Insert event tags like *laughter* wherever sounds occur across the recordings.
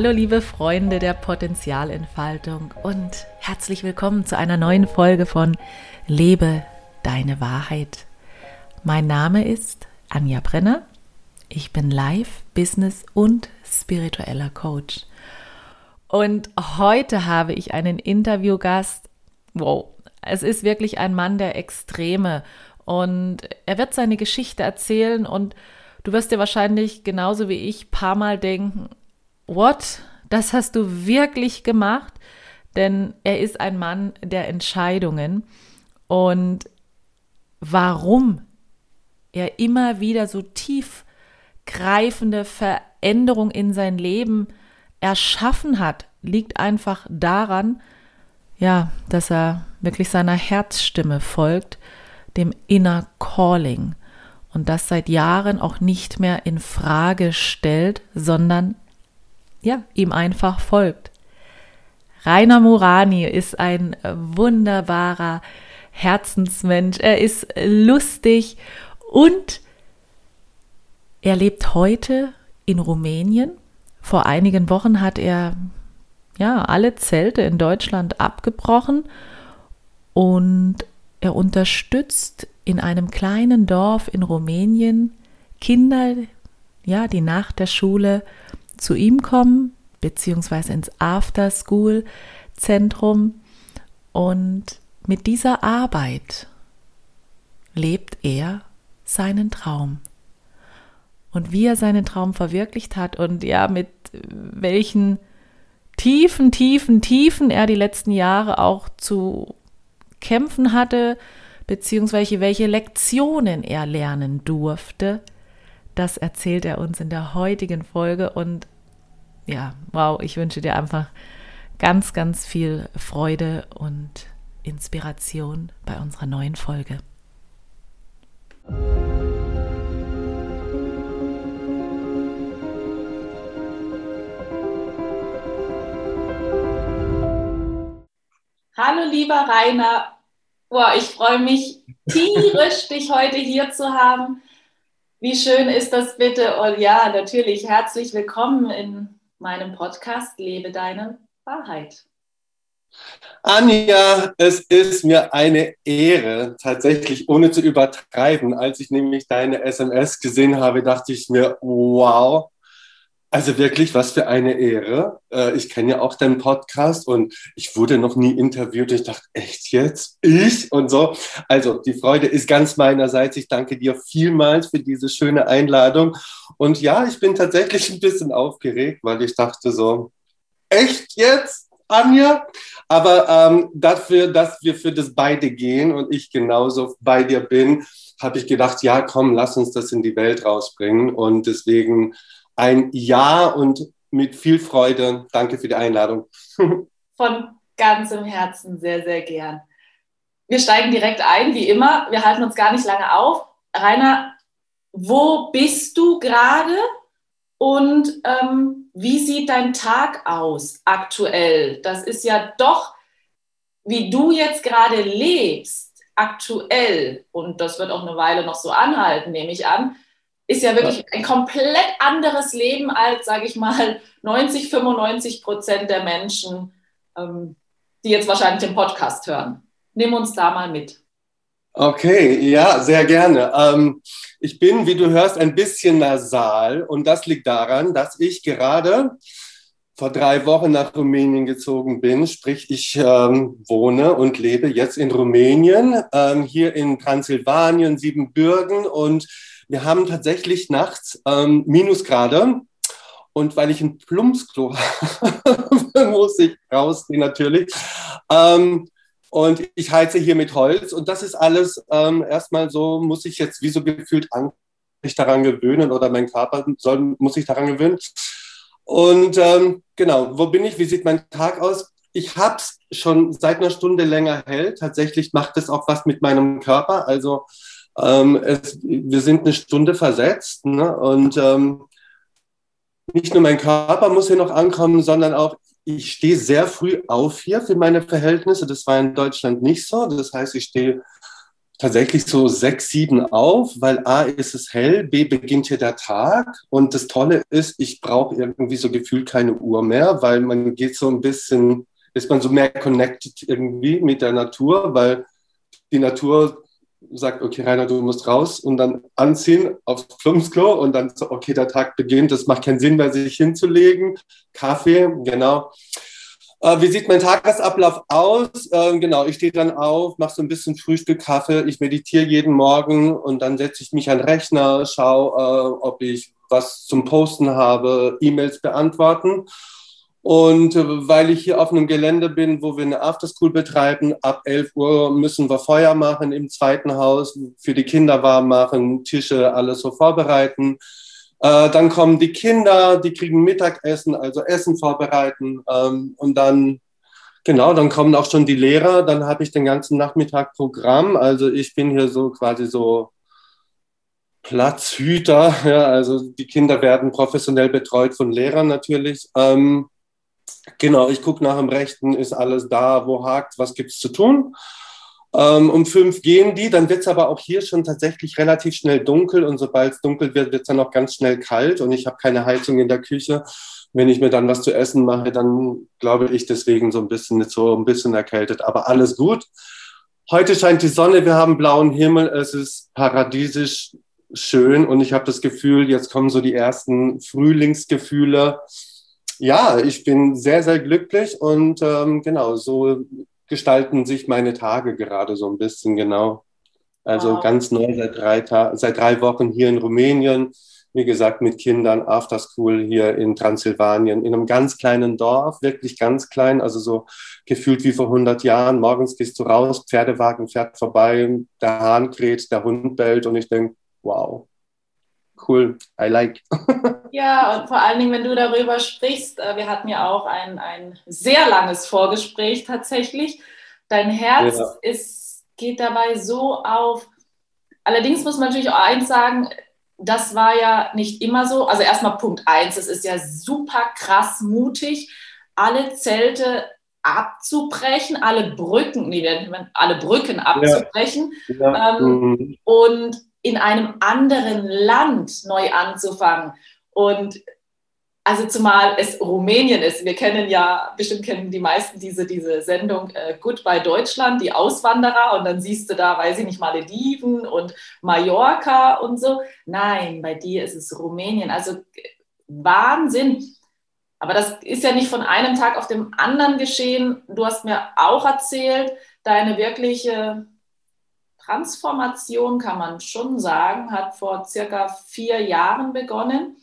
Hallo liebe Freunde der Potenzialentfaltung und herzlich willkommen zu einer neuen Folge von Lebe deine Wahrheit. Mein Name ist Anja Brenner. Ich bin Live, Business und spiritueller Coach. Und heute habe ich einen Interviewgast. Wow, es ist wirklich ein Mann der Extreme und er wird seine Geschichte erzählen und du wirst dir wahrscheinlich genauso wie ich paar Mal denken, what? Das hast du wirklich gemacht? Denn er ist ein Mann der Entscheidungen. Und warum er immer wieder so tiefgreifende Veränderungen in sein Leben erschaffen hat, liegt einfach daran, ja, dass er wirklich seiner Herzstimme folgt, dem Inner Calling und das seit Jahren auch nicht mehr in Frage stellt, sondern ja, ihm einfach folgt. Rainer Morani ist ein wunderbarer Herzensmensch. Er ist lustig und er lebt heute in Rumänien. Vor einigen Wochen hat er ja alle Zelte in Deutschland abgebrochen und er unterstützt in einem kleinen Dorf in Rumänien Kinder, ja, die nach der Schule zu ihm kommen, beziehungsweise ins After-School-Zentrum. Und mit dieser Arbeit lebt er seinen Traum. Und wie er seinen Traum verwirklicht hat und ja, mit welchen tiefen, tiefen, tiefen er die letzten Jahre auch zu kämpfen hatte, beziehungsweise welche Lektionen er lernen durfte, das erzählt er uns in der heutigen Folge und ja, wow, ich wünsche dir einfach ganz, ganz viel Freude und Inspiration bei unserer neuen Folge. Hallo lieber Rainer, Boah, ich freue mich tierisch, dich heute hier zu haben. Wie schön ist das bitte? Und ja, natürlich herzlich willkommen in meinem Podcast Lebe deine Wahrheit. Anja, es ist mir eine Ehre, tatsächlich ohne zu übertreiben. Als ich nämlich deine SMS gesehen habe, dachte ich mir, wow, also wirklich, was für eine Ehre. Äh, ich kenne ja auch deinen Podcast und ich wurde noch nie interviewt. Ich dachte, echt jetzt? Ich? Und so. Also die Freude ist ganz meinerseits. Ich danke dir vielmals für diese schöne Einladung. Und ja, ich bin tatsächlich ein bisschen aufgeregt, weil ich dachte so, echt jetzt, Anja? Aber ähm, dafür, dass wir für das beide gehen und ich genauso bei dir bin, habe ich gedacht, ja, komm, lass uns das in die Welt rausbringen. Und deswegen ein Ja und mit viel Freude. Danke für die Einladung. *laughs* Von ganzem Herzen sehr, sehr gern. Wir steigen direkt ein, wie immer. Wir halten uns gar nicht lange auf. Rainer, wo bist du gerade und ähm, wie sieht dein Tag aus aktuell? Das ist ja doch, wie du jetzt gerade lebst, aktuell, und das wird auch eine Weile noch so anhalten, nehme ich an, ist ja wirklich ein komplett anderes Leben als, sage ich mal, *laughs* 90, 95 Prozent der Menschen, ähm, die jetzt wahrscheinlich den Podcast hören. Nimm uns da mal mit. Okay, ja, sehr gerne. Ähm, ich bin, wie du hörst, ein bisschen nasal und das liegt daran, dass ich gerade vor drei Wochen nach Rumänien gezogen bin. Sprich, ich ähm, wohne und lebe jetzt in Rumänien, ähm, hier in Transsilvanien, Siebenbürgen und wir haben tatsächlich nachts ähm, Minusgrade. Und weil ich ein Plumpsklo *laughs* habe, muss ich rausgehen natürlich. Ähm, und ich heize hier mit Holz. Und das ist alles ähm, erstmal so, muss ich jetzt wie so gefühlt an, mich daran gewöhnen oder mein Körper soll, muss sich daran gewöhnen. Und ähm, genau, wo bin ich? Wie sieht mein Tag aus? Ich habe es schon seit einer Stunde länger hell. Tatsächlich macht es auch was mit meinem Körper. Also ähm, es, wir sind eine Stunde versetzt ne? und ähm, nicht nur mein Körper muss hier noch ankommen, sondern auch ich stehe sehr früh auf hier für meine Verhältnisse. Das war in Deutschland nicht so. Das heißt, ich stehe tatsächlich so sechs, sieben auf, weil A ist es hell, B beginnt hier der Tag und das Tolle ist, ich brauche irgendwie so gefühlt keine Uhr mehr, weil man geht so ein bisschen, ist man so mehr connected irgendwie mit der Natur, weil die Natur sagt, okay, Rainer, du musst raus und dann anziehen aufs Plumpsklo und dann so, okay, der Tag beginnt, das macht keinen Sinn mehr, sich hinzulegen. Kaffee, genau. Äh, wie sieht mein Tagesablauf aus? Äh, genau, ich stehe dann auf, mache so ein bisschen Frühstück, Kaffee, ich meditiere jeden Morgen und dann setze ich mich an den Rechner, schaue, äh, ob ich was zum Posten habe, E-Mails beantworten. Und äh, weil ich hier auf einem Gelände bin, wo wir eine Afterschool betreiben, ab 11 Uhr müssen wir Feuer machen im zweiten Haus, für die Kinder warm machen, Tische, alles so vorbereiten. Äh, dann kommen die Kinder, die kriegen Mittagessen, also Essen vorbereiten. Ähm, und dann, genau, dann kommen auch schon die Lehrer. Dann habe ich den ganzen Nachmittag Programm. Also ich bin hier so quasi so Platzhüter. *laughs* Ja, also die Kinder werden professionell betreut von Lehrern natürlich. Ähm, genau, ich gucke nach dem Rechten, ist alles da, wo hakt, was gibt es zu tun. Ähm, um fünf gehen die, dann wird es aber auch hier schon tatsächlich relativ schnell dunkel und sobald es dunkel wird, wird es dann auch ganz schnell kalt und ich habe keine Heizung in der Küche. Wenn ich mir dann was zu essen mache, dann glaube ich deswegen so ein bisschen so ein bisschen erkältet, aber alles gut. Heute scheint die Sonne, wir haben blauen Himmel, es ist paradiesisch schön und ich habe das Gefühl, jetzt kommen so die ersten Frühlingsgefühle. Ja, ich bin sehr, sehr glücklich und ähm, genau, so gestalten sich meine Tage gerade so ein bisschen genau. Also wow. ganz neu seit drei, Ta seit drei Wochen hier in Rumänien. Wie gesagt, mit Kindern, After School hier in Transsilvanien, in einem ganz kleinen Dorf, wirklich ganz klein, also so gefühlt wie vor 100 Jahren. Morgens gehst du raus, Pferdewagen fährt vorbei, der Hahn kräht, der Hund bellt und ich denke, wow, cool, I like. *laughs* ja, und vor allen Dingen, wenn du darüber sprichst, äh, wir hatten ja auch ein, ein sehr langes Vorgespräch tatsächlich. Dein Herz ja. ist, geht dabei so auf. Allerdings muss man natürlich auch eins sagen, das war ja nicht immer so. Also erstmal Punkt eins, es ist ja super krass mutig, alle Zelte abzubrechen, alle Brücken, nee, alle Brücken abzubrechen. Ja. Ja. Ähm, mhm. Und in einem anderen Land neu anzufangen. Und also zumal es Rumänien ist. Wir kennen ja, bestimmt kennen die meisten diese, diese Sendung äh, Goodbye Deutschland, die Auswanderer. Und dann siehst du da, weiß ich nicht, Malediven und Mallorca und so. Nein, bei dir ist es Rumänien. Also Wahnsinn. Aber das ist ja nicht von einem Tag auf dem anderen geschehen. Du hast mir auch erzählt, deine wirkliche Transformation, kann man schon sagen, hat vor circa vier Jahren begonnen.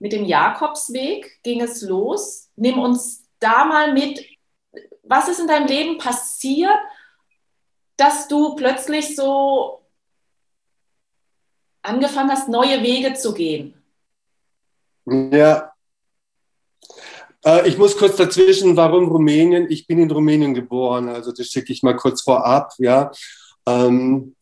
Mit dem Jakobsweg ging es los. Nimm uns da mal mit. Was ist in deinem Leben passiert, dass du plötzlich so angefangen hast, neue Wege zu gehen? Ja, äh, ich muss kurz dazwischen, warum Rumänien? Ich bin in Rumänien geboren, also das schicke ich mal kurz vorab, ja. Ähm,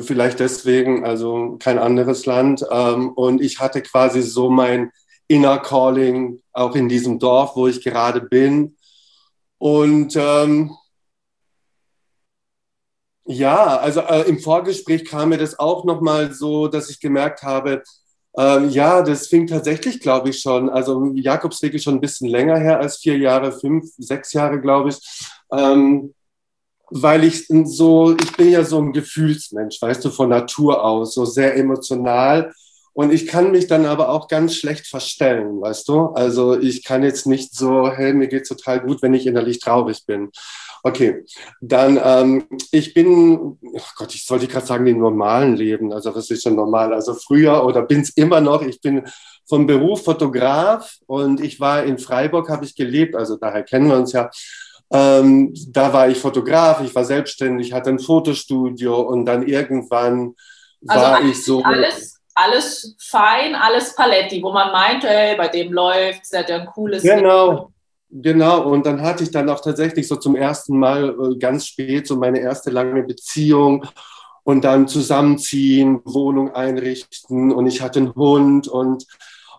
vielleicht deswegen, also kein anderes Land. Ähm, und ich hatte quasi so mein Inner Calling auch in diesem Dorf, wo ich gerade bin. Und ähm, ja, also äh, im Vorgespräch kam mir das auch nochmal so, dass ich gemerkt habe, ähm, ja, das fing tatsächlich, glaube ich, schon. Also Jakobsweg ist schon ein bisschen länger her als vier Jahre, fünf, sechs Jahre, glaube ich. Ähm, weil ich so, ich bin ja so ein Gefühlsmensch, weißt du, von Natur aus, so sehr emotional. Und ich kann mich dann aber auch ganz schlecht verstellen, weißt du? Also ich kann jetzt nicht so, hey, mir geht's total gut, wenn ich innerlich traurig bin. Okay, dann ähm, ich bin, oh Gott, ich sollte gerade sagen, im normalen Leben. Also was ist schon normal? Also früher oder bin es immer noch. Ich bin vom Beruf Fotograf und ich war in Freiburg, habe ich gelebt. Also daher kennen wir uns ja. Ähm, da war ich Fotograf, ich war selbstständig, hatte ein Fotostudio und dann irgendwann also war ich so. Alles, alles fein, alles Paletti, wo man meinte, hey, bei dem läuft, der hat ja ein cooles. Genau. Leben. Genau, und dann hatte ich dann auch tatsächlich so zum ersten Mal äh, ganz spät so meine erste lange Beziehung und dann zusammenziehen, Wohnung einrichten und ich hatte einen Hund und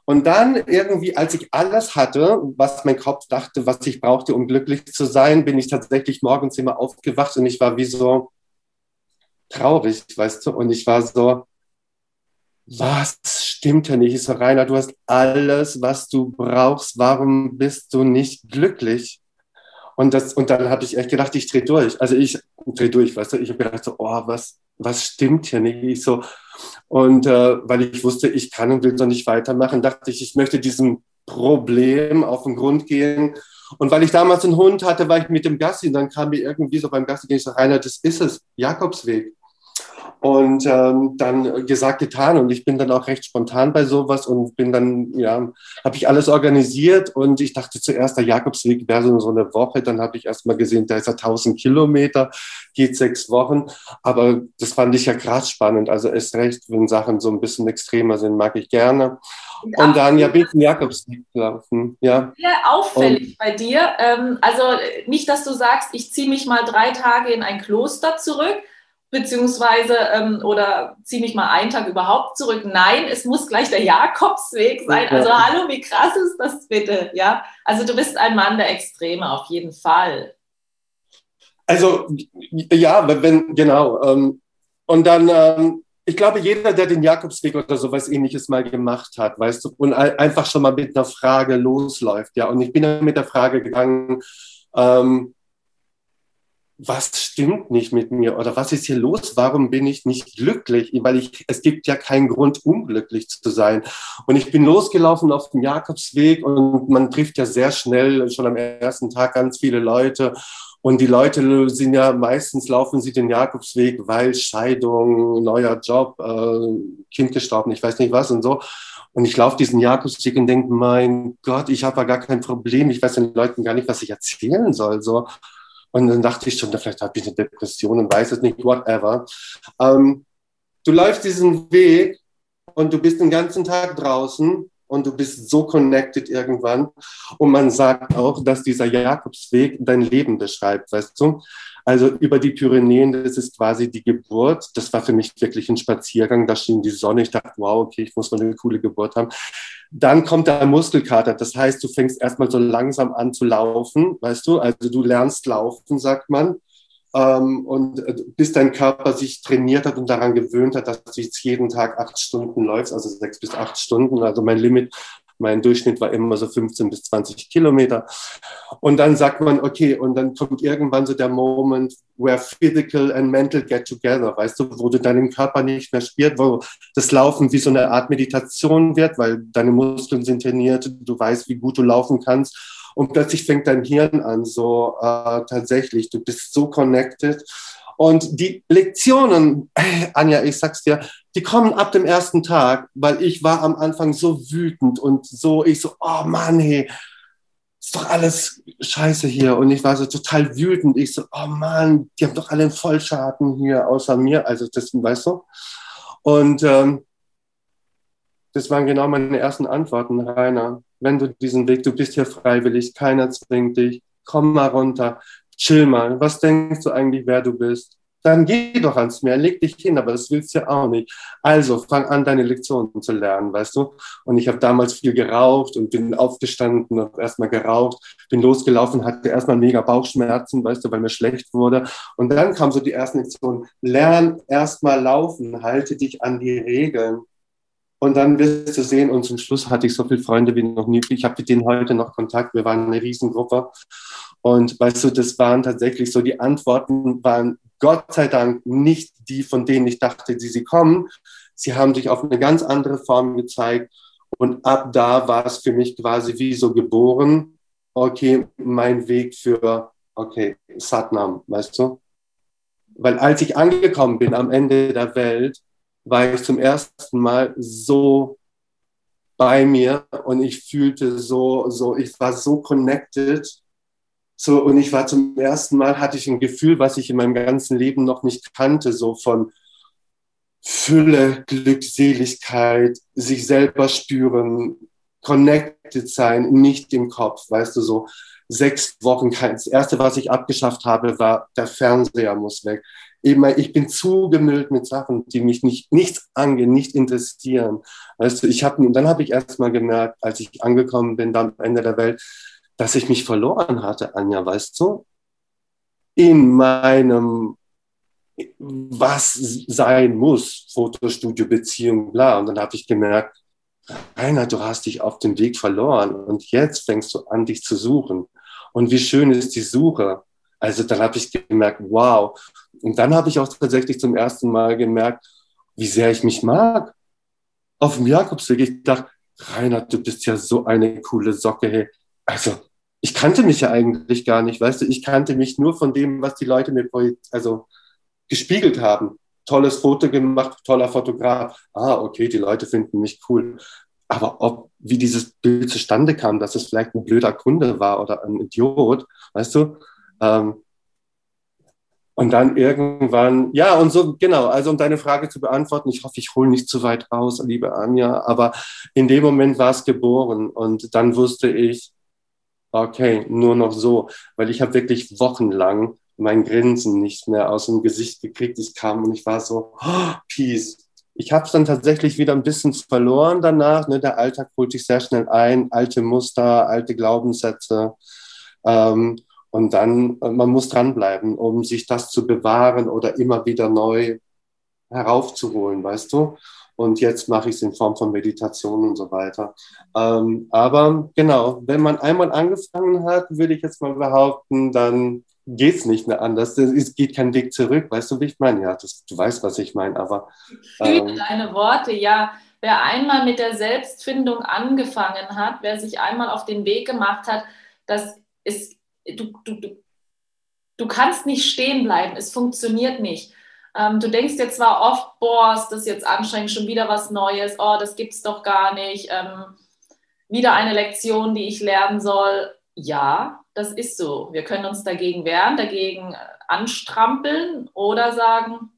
und dann irgendwie, als ich alles hatte, was mein Kopf dachte, was ich brauchte, um glücklich zu sein, bin ich tatsächlich morgens immer aufgewacht und ich war wie so, traurig, weißt du, und ich war so, was stimmt denn nicht? Ich so, Rainer, du hast alles, was du brauchst. Warum bist du nicht glücklich? Und, das, und dann habe ich echt gedacht, ich drehe durch. Also ich drehe durch, weißt du. Ich habe gedacht so, oh, was, was stimmt hier nicht? Ich so, und äh, weil ich wusste, ich kann und will so nicht weitermachen, dachte ich, ich möchte diesem Problem auf den Grund gehen. Und weil ich damals einen Hund hatte, war ich mit dem Gassi und dann kam mir irgendwie so beim Gassi, ich so, Rainer, das ist es, Jakobsweg. Und ähm, dann gesagt, getan. Und ich bin dann auch recht spontan bei sowas und bin dann, ja, habe ich alles organisiert. Und ich dachte zuerst, der Jakobsweg wäre so, eine Woche. Dann habe ich erst mal gesehen, da ist er 1000 Kilometer, geht sechs Wochen. Aber das fand ich ja krass spannend. Also ist recht, wenn Sachen so ein bisschen extremer sind, mag ich gerne. Und dann ja bin ich den Jakobsweg gelaufen. Ja. Sehr auffällig und, bei dir. Ähm, also nicht, dass du sagst, ich ziehe mich mal drei Tage in ein Kloster zurück, beziehungsweise ähm, oder ziehe mich mal einen Tag überhaupt zurück. Nein, es muss gleich der Jakobsweg sein. Also hallo, wie krass ist das bitte? Ja, also du bist ein Mann der Extreme auf jeden Fall. Also ja, wenn genau. Ähm, und dann, ähm, ich glaube, jeder, der den Jakobsweg oder sowas Ähnliches mal gemacht hat, weißt du, und einfach schon mal mit einer Frage losläuft, ja. Und ich bin dann mit der Frage gegangen. Ähm, was stimmt nicht mit mir oder was ist hier los? Warum bin ich nicht glücklich? Weil ich, es gibt ja keinen Grund, unglücklich zu sein. Und ich bin losgelaufen auf dem Jakobsweg und man trifft ja sehr schnell schon am ersten Tag ganz viele Leute. Und die Leute sind ja meistens laufen sie den Jakobsweg, weil Scheidung, neuer Job, äh, Kind gestorben, ich weiß nicht was und so. Und ich laufe diesen Jakobsweg und denke, mein Gott, ich habe ja gar kein Problem. Ich weiß den Leuten gar nicht, was ich erzählen soll. So. Und dann dachte ich schon, vielleicht habe ich eine Depression und weiß es nicht, whatever. Ähm, du läufst diesen Weg und du bist den ganzen Tag draußen und du bist so connected irgendwann. Und man sagt auch, dass dieser Jakobsweg dein Leben beschreibt, weißt du? Also über die Pyrenäen, das ist quasi die Geburt. Das war für mich wirklich ein Spaziergang. Da schien die Sonne. Ich dachte, wow, okay, ich muss mal eine coole Geburt haben. Dann kommt der Muskelkater. Das heißt, du fängst erstmal so langsam an zu laufen, weißt du? Also du lernst laufen, sagt man. Ähm, und äh, bis dein Körper sich trainiert hat und daran gewöhnt hat, dass du jetzt jeden Tag acht Stunden läufst, also sechs bis acht Stunden. Also mein Limit mein Durchschnitt war immer so 15 bis 20 Kilometer. Und dann sagt man, okay, und dann kommt irgendwann so der Moment, where physical and mental get together, weißt du, wo du deinen Körper nicht mehr spürst, wo das Laufen wie so eine Art Meditation wird, weil deine Muskeln sind trainiert, du weißt, wie gut du laufen kannst. Und plötzlich fängt dein Hirn an, so äh, tatsächlich, du bist so connected und die Lektionen, *clears throat* Anja, ich sag's dir, die kommen ab dem ersten Tag, weil ich war am Anfang so wütend und so, ich so, oh Mann, hey, ist doch alles scheiße hier. Und ich war so total wütend. Ich so, oh Mann, die haben doch alle einen Vollschaden hier außer mir. Also das, weißt du? Und ähm, das waren genau meine ersten Antworten, Rainer. Wenn du diesen Weg, du bist hier freiwillig, keiner zwingt dich, komm mal runter chill mal, was denkst du eigentlich, wer du bist? Dann geh doch ans Meer, leg dich hin, aber das willst du ja auch nicht. Also fang an, deine Lektionen zu lernen, weißt du? Und ich habe damals viel geraucht und bin aufgestanden und erstmal geraucht, bin losgelaufen, hatte erstmal mega Bauchschmerzen, weißt du, weil mir schlecht wurde. Und dann kam so die ersten Lektionen, lern erstmal laufen, halte dich an die Regeln. Und dann wirst du sehen, und zum Schluss hatte ich so viele Freunde wie noch nie. Ich habe mit denen heute noch Kontakt. Wir waren eine Riesengruppe. Und weißt du, das waren tatsächlich so, die Antworten waren Gott sei Dank nicht die, von denen ich dachte, die sie kommen. Sie haben sich auf eine ganz andere Form gezeigt. Und ab da war es für mich quasi wie so geboren. Okay, mein Weg für, okay, Satnam, weißt du? Weil als ich angekommen bin am Ende der Welt, war ich zum ersten Mal so bei mir und ich fühlte so, so, ich war so connected so, und ich war zum ersten Mal, hatte ich ein Gefühl, was ich in meinem ganzen Leben noch nicht kannte, so von Fülle, Glückseligkeit, sich selber spüren, connected sein, nicht im Kopf, weißt du, so sechs Wochen. Das erste, was ich abgeschafft habe, war, der Fernseher muss weg. Eben, ich bin zugemüllt mit Sachen, die mich nicht, nichts angehen, nicht interessieren. Weißt du, ich habe, dann habe ich erst mal gemerkt, als ich angekommen bin, am Ende der Welt, dass ich mich verloren hatte, Anja, weißt du? In meinem was sein muss, Fotostudio, Beziehung, bla. Und dann habe ich gemerkt, Rainer, du hast dich auf dem Weg verloren und jetzt fängst du an, dich zu suchen. Und wie schön ist die Suche. Also dann habe ich gemerkt, wow. Und dann habe ich auch tatsächlich zum ersten Mal gemerkt, wie sehr ich mich mag. Auf dem Jakobsweg. Ich dachte, Rainer, du bist ja so eine coole Socke. Hey. Also ich kannte mich ja eigentlich gar nicht, weißt du, ich kannte mich nur von dem, was die Leute mir also gespiegelt haben. Tolles Foto gemacht, toller Fotograf. Ah, okay, die Leute finden mich cool. Aber ob, wie dieses Bild zustande kam, dass es vielleicht ein blöder Kunde war oder ein Idiot, weißt du, ähm, und dann irgendwann, ja, und so, genau, also um deine Frage zu beantworten, ich hoffe, ich hole nicht zu weit raus, liebe Anja, aber in dem Moment war es geboren und dann wusste ich, okay, nur noch so, weil ich habe wirklich wochenlang mein Grinsen nicht mehr aus dem Gesicht gekriegt. Ich kam und ich war so, oh, Peace. Ich habe es dann tatsächlich wieder ein bisschen verloren danach. Ne? Der Alltag holt sich sehr schnell ein, alte Muster, alte Glaubenssätze. Ähm, und dann, äh, man muss dranbleiben, um sich das zu bewahren oder immer wieder neu heraufzuholen, weißt du? Und jetzt mache ich es in Form von Meditation und so weiter. Ähm, aber genau, wenn man einmal angefangen hat, würde ich jetzt mal behaupten, dann geht es nicht mehr anders. Es geht kein Weg zurück. Weißt du, wie ich meine? Ja, das, du weißt, was ich meine, aber. Ähm, deine Worte, ja. Wer einmal mit der Selbstfindung angefangen hat, wer sich einmal auf den Weg gemacht hat, das ist, du, du, du, du kannst nicht stehen bleiben. Es funktioniert nicht. Ähm, du denkst dir zwar oft, boah, ist das jetzt anstrengend, schon wieder was Neues, oh, das gibt es doch gar nicht, ähm, wieder eine Lektion, die ich lernen soll. Ja, das ist so. Wir können uns dagegen wehren, dagegen äh, anstrampeln oder sagen,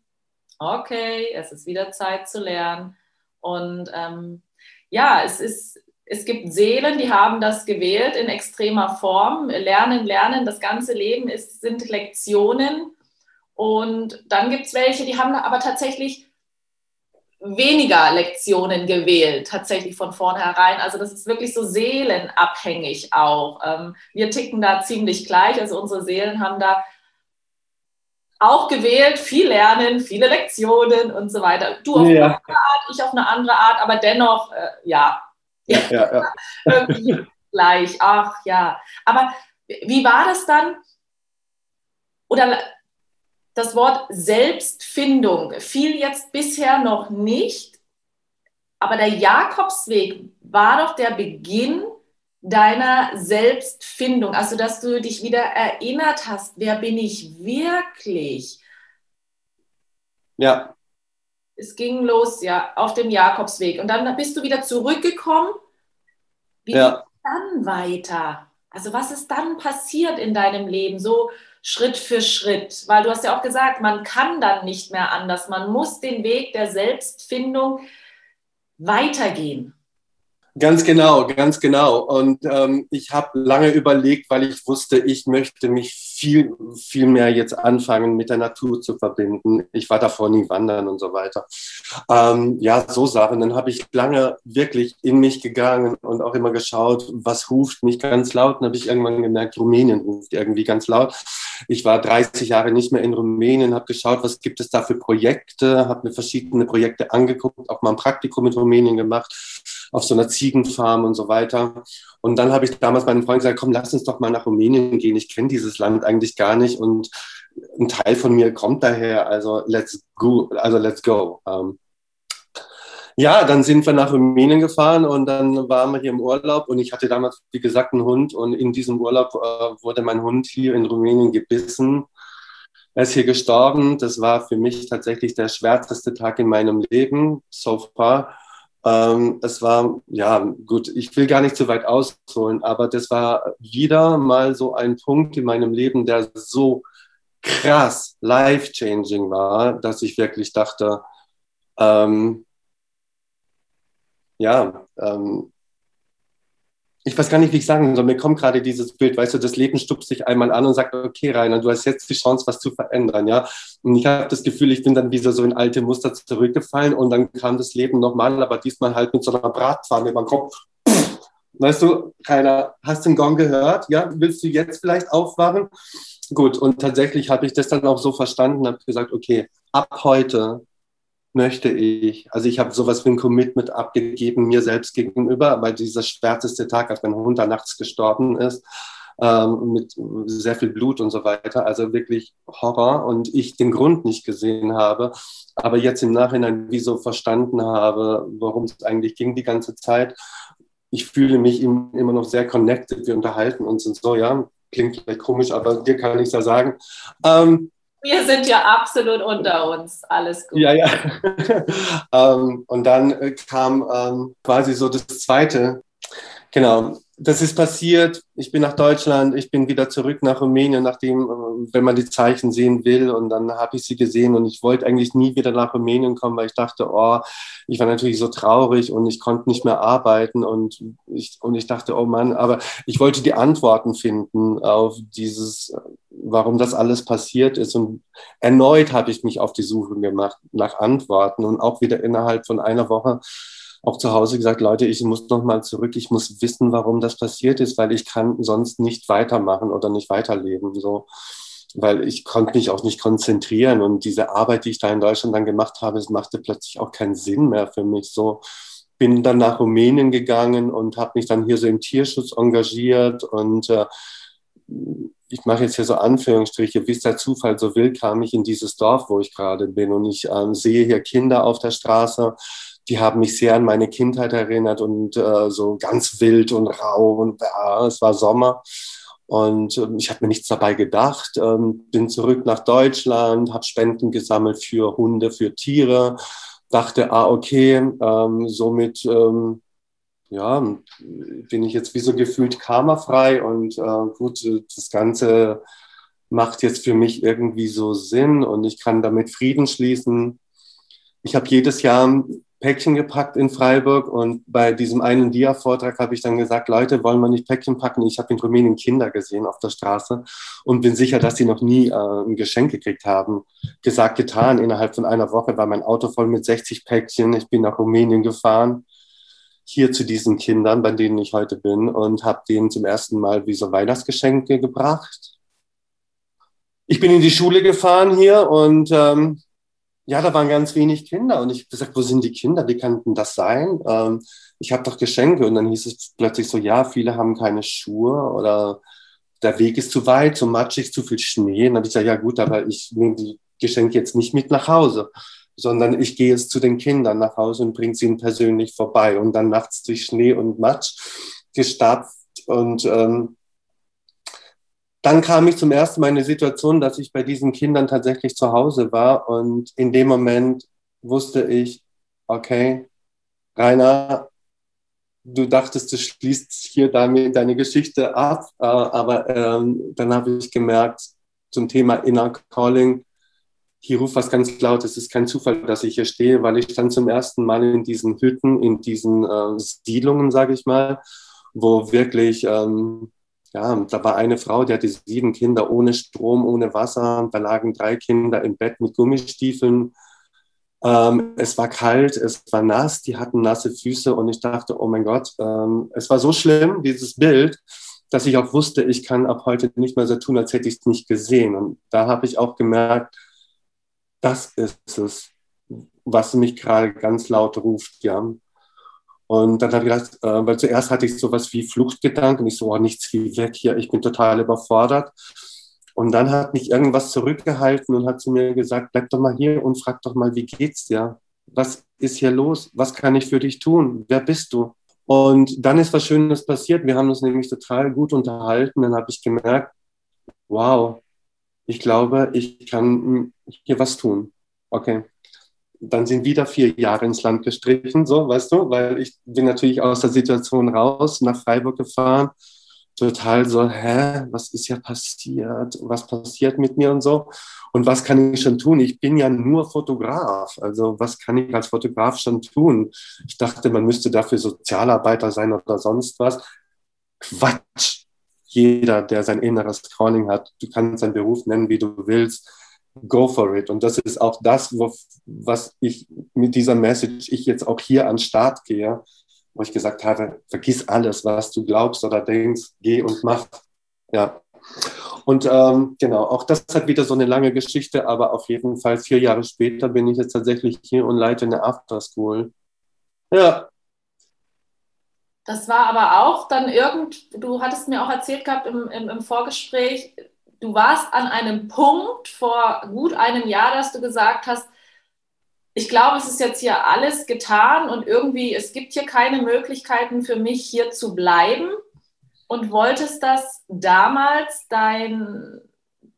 okay, es ist wieder Zeit zu lernen. Und ähm, ja, es ist, es gibt Seelen, die haben das gewählt in extremer Form. Lernen, lernen, das ganze Leben ist, sind Lektionen. Und dann gibt es welche, die haben aber tatsächlich weniger Lektionen gewählt, tatsächlich von vornherein. Also das ist wirklich so seelenabhängig auch. Ähm, wir ticken da ziemlich gleich, also unsere Seelen haben da auch gewählt, viel lernen, viele Lektionen und so weiter. Du auf ja. eine andere Art, ich auf eine andere Art, aber dennoch, äh, ja, ja, ja, ja. *laughs* gleich. Ach ja. Aber wie war das dann? Oder das Wort Selbstfindung fiel jetzt bisher noch nicht, aber der Jakobsweg war doch der Beginn deiner Selbstfindung, also dass du dich wieder erinnert hast, wer bin ich wirklich? Ja. Es ging los, ja, auf dem Jakobsweg. Und dann bist du wieder zurückgekommen. Wie ja. dann weiter? Also was ist dann passiert in deinem Leben? So, Schritt für Schritt, weil du hast ja auch gesagt, man kann dann nicht mehr anders. Man muss den Weg der Selbstfindung weitergehen. Ganz genau, ganz genau. Und ähm, ich habe lange überlegt, weil ich wusste, ich möchte mich viel, viel mehr jetzt anfangen, mit der Natur zu verbinden. Ich war davor nie wandern und so weiter. Ähm, ja, so Sachen. Dann habe ich lange wirklich in mich gegangen und auch immer geschaut, was ruft mich ganz laut. Dann habe ich irgendwann gemerkt, Rumänien ruft irgendwie ganz laut. Ich war 30 Jahre nicht mehr in Rumänien, habe geschaut, was gibt es da für Projekte, habe mir verschiedene Projekte angeguckt, auch mal ein Praktikum in Rumänien gemacht auf so einer Ziegenfarm und so weiter. Und dann habe ich damals meinem Freund gesagt, komm, lass uns doch mal nach Rumänien gehen. Ich kenne dieses Land eigentlich gar nicht und ein Teil von mir kommt daher. Also let's go. Also let's go. Ähm, ja, dann sind wir nach Rumänien gefahren und dann waren wir hier im Urlaub und ich hatte damals, wie gesagt, einen Hund und in diesem Urlaub äh, wurde mein Hund hier in Rumänien gebissen. Er ist hier gestorben. Das war für mich tatsächlich der schwärzeste Tag in meinem Leben so far. Ähm, es war, ja, gut, ich will gar nicht zu weit ausholen, aber das war wieder mal so ein Punkt in meinem Leben, der so krass life-changing war, dass ich wirklich dachte, ähm, ja, ähm, ich weiß gar nicht, wie ich sagen soll. Mir kommt gerade dieses Bild, weißt du, das Leben stupst sich einmal an und sagt, okay, Rainer, du hast jetzt die Chance, was zu verändern, ja. Und ich habe das Gefühl, ich bin dann wieder so in alte Muster zurückgefallen und dann kam das Leben nochmal, aber diesmal halt mit so einer Bratpfanne über den Kopf. Weißt du, keiner, hast den Gong gehört? Ja, willst du jetzt vielleicht aufwachen? Gut, und tatsächlich habe ich das dann auch so verstanden, habe gesagt, okay, ab heute möchte ich, also ich habe sowas wie ein Commitment abgegeben mir selbst gegenüber, weil dieser schwärzeste Tag, als mein Hund da nachts gestorben ist, ähm, mit sehr viel Blut und so weiter, also wirklich Horror und ich den Grund nicht gesehen habe, aber jetzt im Nachhinein wie so verstanden habe, worum es eigentlich ging die ganze Zeit. Ich fühle mich immer noch sehr connected, wir unterhalten uns und so, ja, klingt vielleicht komisch, aber dir kann ich es ja sagen. Ähm, wir sind ja absolut unter uns, alles gut. Ja, ja. *laughs* ähm, und dann äh, kam ähm, quasi so das Zweite. Genau, das ist passiert. Ich bin nach Deutschland, ich bin wieder zurück nach Rumänien, nachdem, äh, wenn man die Zeichen sehen will. Und dann habe ich sie gesehen und ich wollte eigentlich nie wieder nach Rumänien kommen, weil ich dachte, oh, ich war natürlich so traurig und ich konnte nicht mehr arbeiten und ich, und ich dachte, oh Mann, aber ich wollte die Antworten finden auf dieses, warum das alles passiert ist. Und erneut habe ich mich auf die Suche gemacht nach Antworten und auch wieder innerhalb von einer Woche auch zu Hause gesagt, Leute, ich muss noch mal zurück, ich muss wissen, warum das passiert ist, weil ich kann sonst nicht weitermachen oder nicht weiterleben, so. Weil ich konnte mich auch nicht konzentrieren und diese Arbeit, die ich da in Deutschland dann gemacht habe, es machte plötzlich auch keinen Sinn mehr für mich, so. Bin dann nach Rumänien gegangen und habe mich dann hier so im Tierschutz engagiert und äh, ich mache jetzt hier so Anführungsstriche, wie es der Zufall so will, kam ich in dieses Dorf, wo ich gerade bin und ich ähm, sehe hier Kinder auf der Straße, die haben mich sehr an meine Kindheit erinnert und äh, so ganz wild und rau und ja, es war Sommer. Und ähm, ich habe mir nichts dabei gedacht, ähm, bin zurück nach Deutschland, habe Spenden gesammelt für Hunde, für Tiere, dachte, ah, okay, ähm, somit ähm, ja, bin ich jetzt wie so gefühlt karmafrei und äh, gut, das Ganze macht jetzt für mich irgendwie so Sinn und ich kann damit Frieden schließen. Ich habe jedes Jahr Päckchen gepackt in Freiburg und bei diesem einen Dia-Vortrag habe ich dann gesagt, Leute, wollen wir nicht Päckchen packen? Ich habe in Rumänien Kinder gesehen auf der Straße und bin sicher, dass sie noch nie äh, ein Geschenk gekriegt haben. Gesagt, getan. Innerhalb von einer Woche war mein Auto voll mit 60 Päckchen. Ich bin nach Rumänien gefahren, hier zu diesen Kindern, bei denen ich heute bin und habe denen zum ersten Mal wie so Weihnachtsgeschenke gebracht. Ich bin in die Schule gefahren hier und ähm, ja, da waren ganz wenig Kinder. Und ich habe gesagt, wo sind die Kinder? Wie kann denn das sein? Ähm, ich habe doch Geschenke. Und dann hieß es plötzlich so, ja, viele haben keine Schuhe oder der Weg ist zu weit, zu matschig, zu viel Schnee. Und dann habe ich gesagt, ja gut, aber ich nehme die Geschenke jetzt nicht mit nach Hause, sondern ich gehe jetzt zu den Kindern nach Hause und bringe sie ihnen persönlich vorbei. Und dann nachts durch Schnee und Matsch gestapft und ähm, dann kam ich zum ersten Mal in eine Situation, dass ich bei diesen Kindern tatsächlich zu Hause war und in dem Moment wusste ich, okay, Rainer, du dachtest, du schließt hier damit deine Geschichte ab, äh, aber ähm, dann habe ich gemerkt, zum Thema Inner Calling, hier ruft was ganz laut, es ist kein Zufall, dass ich hier stehe, weil ich dann zum ersten Mal in diesen Hütten, in diesen äh, Siedlungen, sage ich mal, wo wirklich ähm, ja, da war eine Frau, die hatte sieben Kinder ohne Strom, ohne Wasser. Da lagen drei Kinder im Bett mit Gummistiefeln. Ähm, es war kalt, es war nass, die hatten nasse Füße und ich dachte, oh mein Gott, ähm, es war so schlimm, dieses Bild, dass ich auch wusste, ich kann ab heute nicht mehr so tun, als hätte ich es nicht gesehen. Und da habe ich auch gemerkt, das ist es, was mich gerade ganz laut ruft, ja. Und dann habe ich gedacht, äh, weil zuerst hatte ich sowas wie Fluchtgedanken. Ich so, oh, nichts wie weg hier, ich bin total überfordert. Und dann hat mich irgendwas zurückgehalten und hat zu mir gesagt, bleib doch mal hier und frag doch mal, wie geht's dir? Was ist hier los? Was kann ich für dich tun? Wer bist du? Und dann ist was Schönes passiert. Wir haben uns nämlich total gut unterhalten. Dann habe ich gemerkt, wow, ich glaube, ich kann hier was tun. Okay dann sind wieder vier Jahre ins Land gestrichen, so, weißt du, weil ich bin natürlich aus der Situation raus, nach Freiburg gefahren, total so, hä, was ist ja passiert, was passiert mit mir und so und was kann ich schon tun? Ich bin ja nur Fotograf, also was kann ich als Fotograf schon tun? Ich dachte, man müsste dafür Sozialarbeiter sein oder sonst was. Quatsch! Jeder, der sein inneres Calling hat, du kannst seinen Beruf nennen, wie du willst, go for it. Und das ist auch das, wo, was ich mit dieser Message, ich jetzt auch hier an Start gehe. wo ich gesagt habe, vergiss alles, was du glaubst oder denkst, geh und mach. Ja. Und ähm, genau, auch das hat wieder so eine lange Geschichte, aber auf jeden Fall vier Jahre später bin ich jetzt tatsächlich hier und leite eine Afterschool. Ja. Das war aber auch dann irgend, du hattest mir auch erzählt gehabt im, im, im Vorgespräch, du warst an einem Punkt vor gut einem Jahr, dass du gesagt hast, ich glaube, es ist jetzt hier alles getan und irgendwie, es gibt hier keine Möglichkeiten für mich hier zu bleiben und wolltest das damals dein,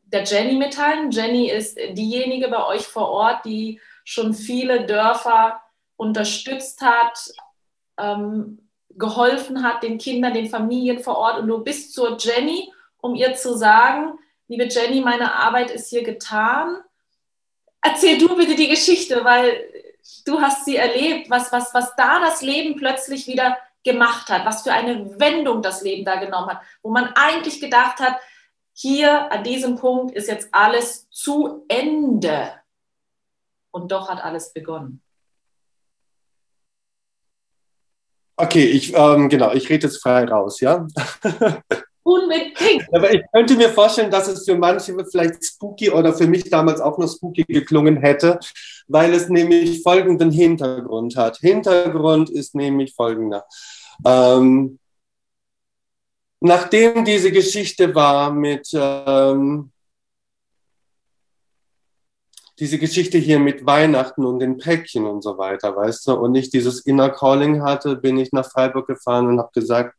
der Jenny mitteilen. Jenny ist diejenige bei euch vor Ort, die schon viele Dörfer unterstützt hat, ähm, geholfen hat, den Kindern, den Familien vor Ort. Und du bist zur Jenny, um ihr zu sagen, liebe Jenny, meine Arbeit ist hier getan erzähl du bitte die Geschichte, weil du hast sie erlebt, was, was, was da das Leben plötzlich wieder gemacht hat, was für eine Wendung das Leben da genommen hat, wo man eigentlich gedacht hat, hier an diesem Punkt ist jetzt alles zu Ende. Und doch hat alles begonnen. Okay, ich, ähm, genau, ich rede jetzt frei raus, ja? *laughs* Unbedingt. Aber ich könnte mir vorstellen, dass es für manche vielleicht spooky oder für mich damals auch noch spooky geklungen hätte, weil es nämlich folgenden Hintergrund hat. Hintergrund ist nämlich folgender. Ähm, nachdem diese Geschichte war mit ähm, diese Geschichte hier mit Weihnachten und den Päckchen und so weiter, weißt du, und ich dieses Inner Calling hatte, bin ich nach Freiburg gefahren und habe gesagt,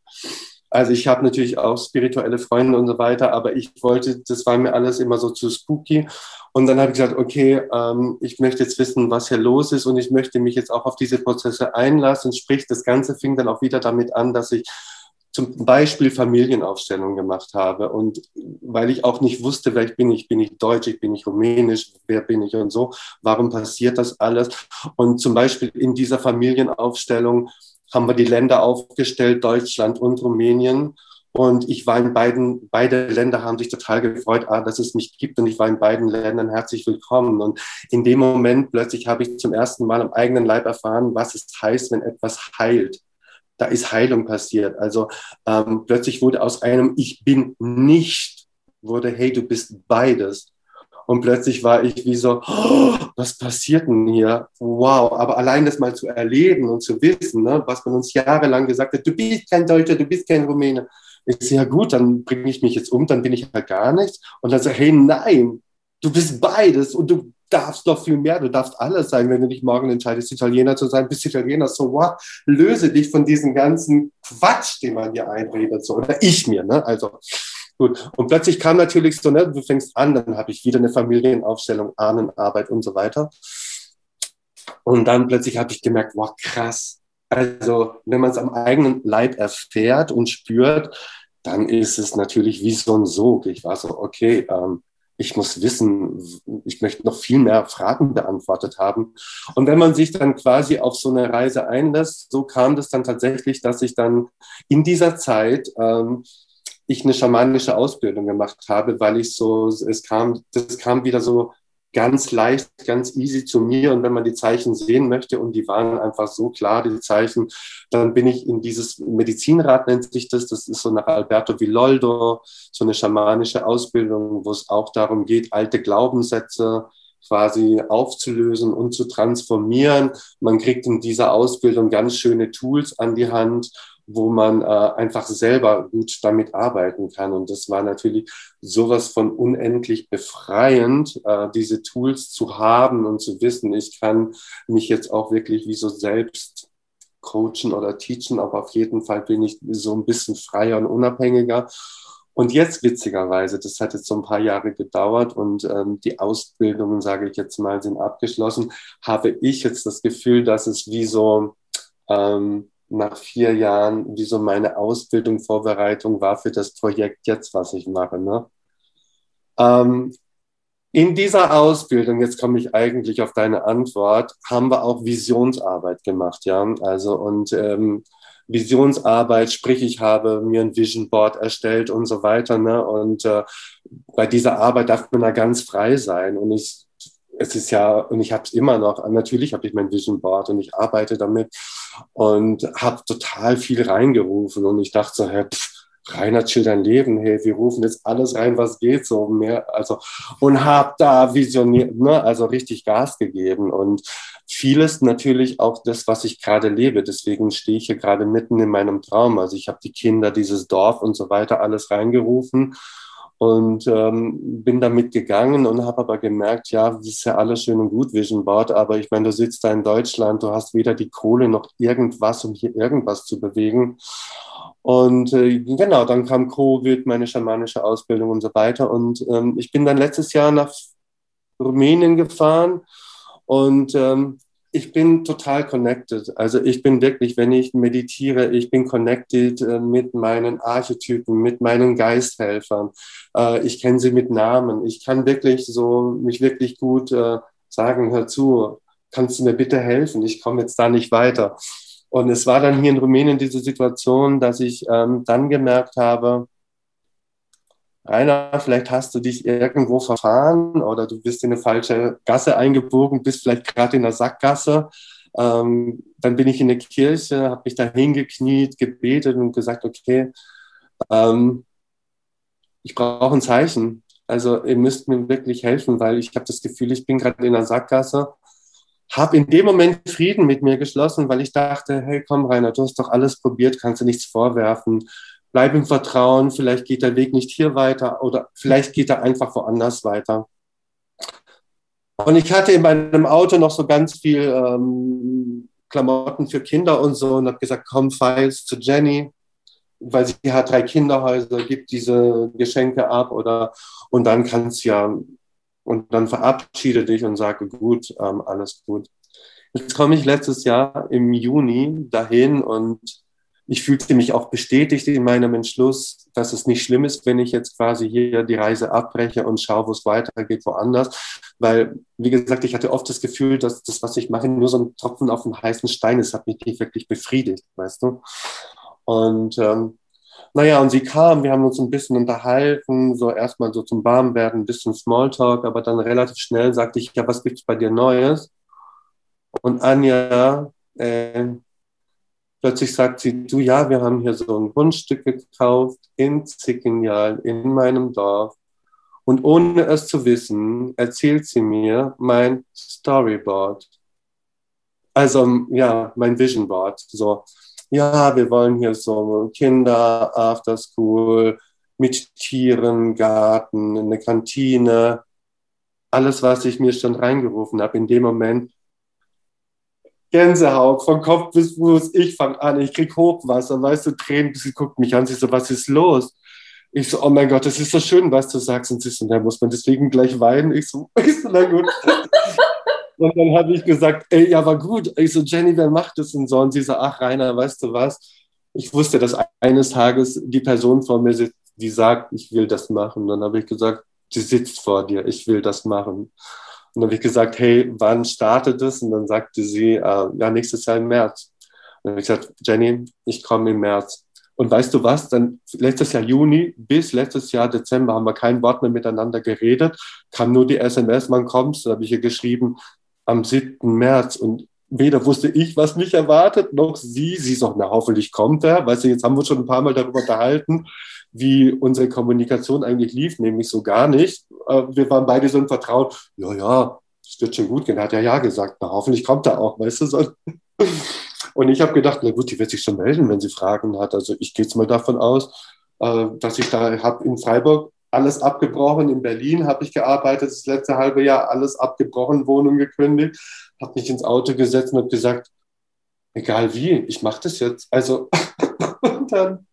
also ich habe natürlich auch spirituelle Freunde und so weiter, aber ich wollte, das war mir alles immer so zu spooky. Und dann habe ich gesagt, okay, ähm, ich möchte jetzt wissen, was hier los ist und ich möchte mich jetzt auch auf diese Prozesse einlassen. Sprich, das Ganze fing dann auch wieder damit an, dass ich zum Beispiel Familienaufstellungen gemacht habe. Und weil ich auch nicht wusste, wer ich bin, ich bin nicht deutsch, ich bin nicht rumänisch, wer bin ich und so, warum passiert das alles? Und zum Beispiel in dieser Familienaufstellung haben wir die Länder aufgestellt, Deutschland und Rumänien. Und ich war in beiden, beide Länder haben sich total gefreut, ah, dass es mich gibt. Und ich war in beiden Ländern herzlich willkommen. Und in dem Moment plötzlich habe ich zum ersten Mal am eigenen Leib erfahren, was es heißt, wenn etwas heilt. Da ist Heilung passiert. Also ähm, plötzlich wurde aus einem Ich bin nicht, wurde, hey, du bist beides. Und plötzlich war ich wie so, oh, was passiert denn hier? Wow, aber allein das mal zu erleben und zu wissen, ne, was man uns jahrelang gesagt hat, du bist kein Deutscher, du bist kein Rumäne. Sage, ja gut, dann bringe ich mich jetzt um, dann bin ich halt gar nichts. Und dann ich, hey, nein, du bist beides und du darfst doch viel mehr, du darfst alles sein, wenn du dich morgen entscheidest, Italiener zu sein, bist Italiener, so what? Löse dich von diesem ganzen Quatsch, den man dir einredet, so, oder ich mir, ne? Also, Gut. Und plötzlich kam natürlich so, ne, du fängst an, dann habe ich wieder eine Familienaufstellung, Ahnenarbeit und so weiter. Und dann plötzlich habe ich gemerkt, wow, krass. Also, wenn man es am eigenen Leib erfährt und spürt, dann ist es natürlich wie so ein Sog. Ich war so, okay, ähm, ich muss wissen, ich möchte noch viel mehr Fragen beantwortet haben. Und wenn man sich dann quasi auf so eine Reise einlässt, so kam das dann tatsächlich, dass ich dann in dieser Zeit ähm, ich eine schamanische Ausbildung gemacht habe, weil ich so, es kam, das kam wieder so ganz leicht, ganz easy zu mir. Und wenn man die Zeichen sehen möchte, und die waren einfach so klar, die Zeichen, dann bin ich in dieses Medizinrat nennt sich das. Das ist so nach Alberto Villoldo, so eine schamanische Ausbildung, wo es auch darum geht, alte Glaubenssätze quasi aufzulösen und zu transformieren. Man kriegt in dieser Ausbildung ganz schöne Tools an die Hand wo man äh, einfach selber gut damit arbeiten kann. Und das war natürlich sowas von unendlich befreiend, äh, diese Tools zu haben und zu wissen, ich kann mich jetzt auch wirklich wie so selbst coachen oder teachen, aber auf jeden Fall bin ich so ein bisschen freier und unabhängiger. Und jetzt witzigerweise, das hat jetzt so ein paar Jahre gedauert und ähm, die Ausbildungen, sage ich jetzt mal, sind abgeschlossen, habe ich jetzt das Gefühl, dass es wie so ähm, nach vier Jahren, wie so meine Ausbildung, Vorbereitung war für das Projekt jetzt, was ich mache. Ne? Ähm, in dieser Ausbildung, jetzt komme ich eigentlich auf deine Antwort, haben wir auch Visionsarbeit gemacht, ja. Also und ähm, Visionsarbeit, sprich, ich habe mir ein Vision Board erstellt und so weiter. Ne? Und äh, bei dieser Arbeit darf man da ganz frei sein. Und ich, es ist ja, und ich habe es immer noch, natürlich habe ich mein Vision Board und ich arbeite damit. Und habe total viel reingerufen und ich dachte so, hey, pff, Rainer, chill dein Leben, hey, wir rufen jetzt alles rein, was geht, so mehr, also, und hab da visioniert, ne, also richtig Gas gegeben und vieles natürlich auch das, was ich gerade lebe. Deswegen stehe ich hier gerade mitten in meinem Traum. Also ich habe die Kinder, dieses Dorf und so weiter alles reingerufen und ähm, bin damit gegangen und habe aber gemerkt, ja, das ist ja alles schön und gut, Vision Board, aber ich meine, du sitzt da in Deutschland, du hast weder die Kohle noch irgendwas, um hier irgendwas zu bewegen. Und äh, genau, dann kam Covid, meine schamanische Ausbildung und so weiter. Und ähm, ich bin dann letztes Jahr nach Rumänien gefahren und ähm, ich bin total connected. Also ich bin wirklich, wenn ich meditiere, ich bin connected äh, mit meinen Archetypen, mit meinen Geisthelfern. Äh, ich kenne sie mit Namen. Ich kann wirklich so mich wirklich gut äh, sagen, hör zu, kannst du mir bitte helfen? Ich komme jetzt da nicht weiter. Und es war dann hier in Rumänien diese Situation, dass ich ähm, dann gemerkt habe, Rainer, vielleicht hast du dich irgendwo verfahren oder du bist in eine falsche Gasse eingebogen, bist vielleicht gerade in der Sackgasse. Ähm, dann bin ich in der Kirche, habe mich da hingekniet, gebetet und gesagt, okay, ähm, ich brauche ein Zeichen. Also ihr müsst mir wirklich helfen, weil ich habe das Gefühl, ich bin gerade in der Sackgasse habe in dem Moment Frieden mit mir geschlossen, weil ich dachte, hey, komm, Rainer, du hast doch alles probiert, kannst du nichts vorwerfen. Bleib im Vertrauen, vielleicht geht der Weg nicht hier weiter oder vielleicht geht er einfach woanders weiter. Und ich hatte in meinem Auto noch so ganz viel ähm, Klamotten für Kinder und so und habe gesagt, komm, fahr zu Jenny, weil sie hat drei Kinderhäuser, gibt diese Geschenke ab oder und dann kannst ja und dann verabschiede dich und sage, gut, ähm, alles gut. Jetzt komme ich letztes Jahr im Juni dahin und ich fühlte mich auch bestätigt in meinem Entschluss, dass es nicht schlimm ist, wenn ich jetzt quasi hier die Reise abbreche und schaue, wo es weitergeht, woanders. Weil, wie gesagt, ich hatte oft das Gefühl, dass das, was ich mache, nur so ein Tropfen auf dem heißen Stein ist, hat mich nicht wirklich befriedigt, weißt du. Und ähm, naja, und sie kam, wir haben uns ein bisschen unterhalten, so erstmal so zum Warmwerden, ein bisschen Smalltalk, aber dann relativ schnell sagte ich, ja, was gibt's bei dir Neues? Und Anja, äh, plötzlich sagt sie, du, ja, wir haben hier so ein Grundstück gekauft in Zickenjal, in meinem Dorf. Und ohne es zu wissen, erzählt sie mir mein Storyboard. Also, ja, mein Visionboard. So, ja, wir wollen hier so Kinder, After School, mit Tieren, Garten, eine Kantine, alles, was ich mir schon reingerufen habe, in dem Moment Gänsehaut von Kopf bis Fuß. Ich fange an, ich krieg Hochwasser, weißt du, Tränen, sie guckt mich an, sie so, was ist los? Ich so, oh mein Gott, das ist so schön, was du sagst. Und sie so, da muss man deswegen gleich weinen. Ich so, *laughs* ich so, na gut. Und dann habe ich gesagt, ey, ja, war gut. Ich so, Jenny, wer macht das denn so? Und sie so, ach, Rainer, weißt du was? Ich wusste, dass eines Tages die Person vor mir sitzt, die sagt, ich will das machen. Und dann habe ich gesagt, sie sitzt vor dir, ich will das machen. Und dann habe ich gesagt, hey, wann startet es? Und dann sagte sie, äh, ja, nächstes Jahr im März. Und dann habe ich gesagt, Jenny, ich komme im März. Und weißt du was? Dann letztes Jahr Juni bis letztes Jahr Dezember haben wir kein Wort mehr miteinander geredet. Kam nur die SMS, wann kommst? Da habe ich ihr geschrieben, am 7. März und weder wusste ich, was mich erwartet, noch sie. Sie sagt, na, hoffentlich kommt er. Weißt du, jetzt haben wir schon ein paar Mal darüber unterhalten, wie unsere Kommunikation eigentlich lief, nämlich so gar nicht. Äh, wir waren beide so im Vertrauen, ja, ja, es wird schon gut gehen. Er hat ja ja gesagt, na, hoffentlich kommt er auch, weißt du. So. Und ich habe gedacht, na gut, die wird sich schon melden, wenn sie Fragen hat. Also ich gehe jetzt mal davon aus, äh, dass ich da habe in Freiburg alles abgebrochen. In Berlin habe ich gearbeitet, das letzte halbe Jahr alles abgebrochen, Wohnung gekündigt, habe mich ins Auto gesetzt und habe gesagt, egal wie, ich mache das jetzt. Also, *laughs* und dann,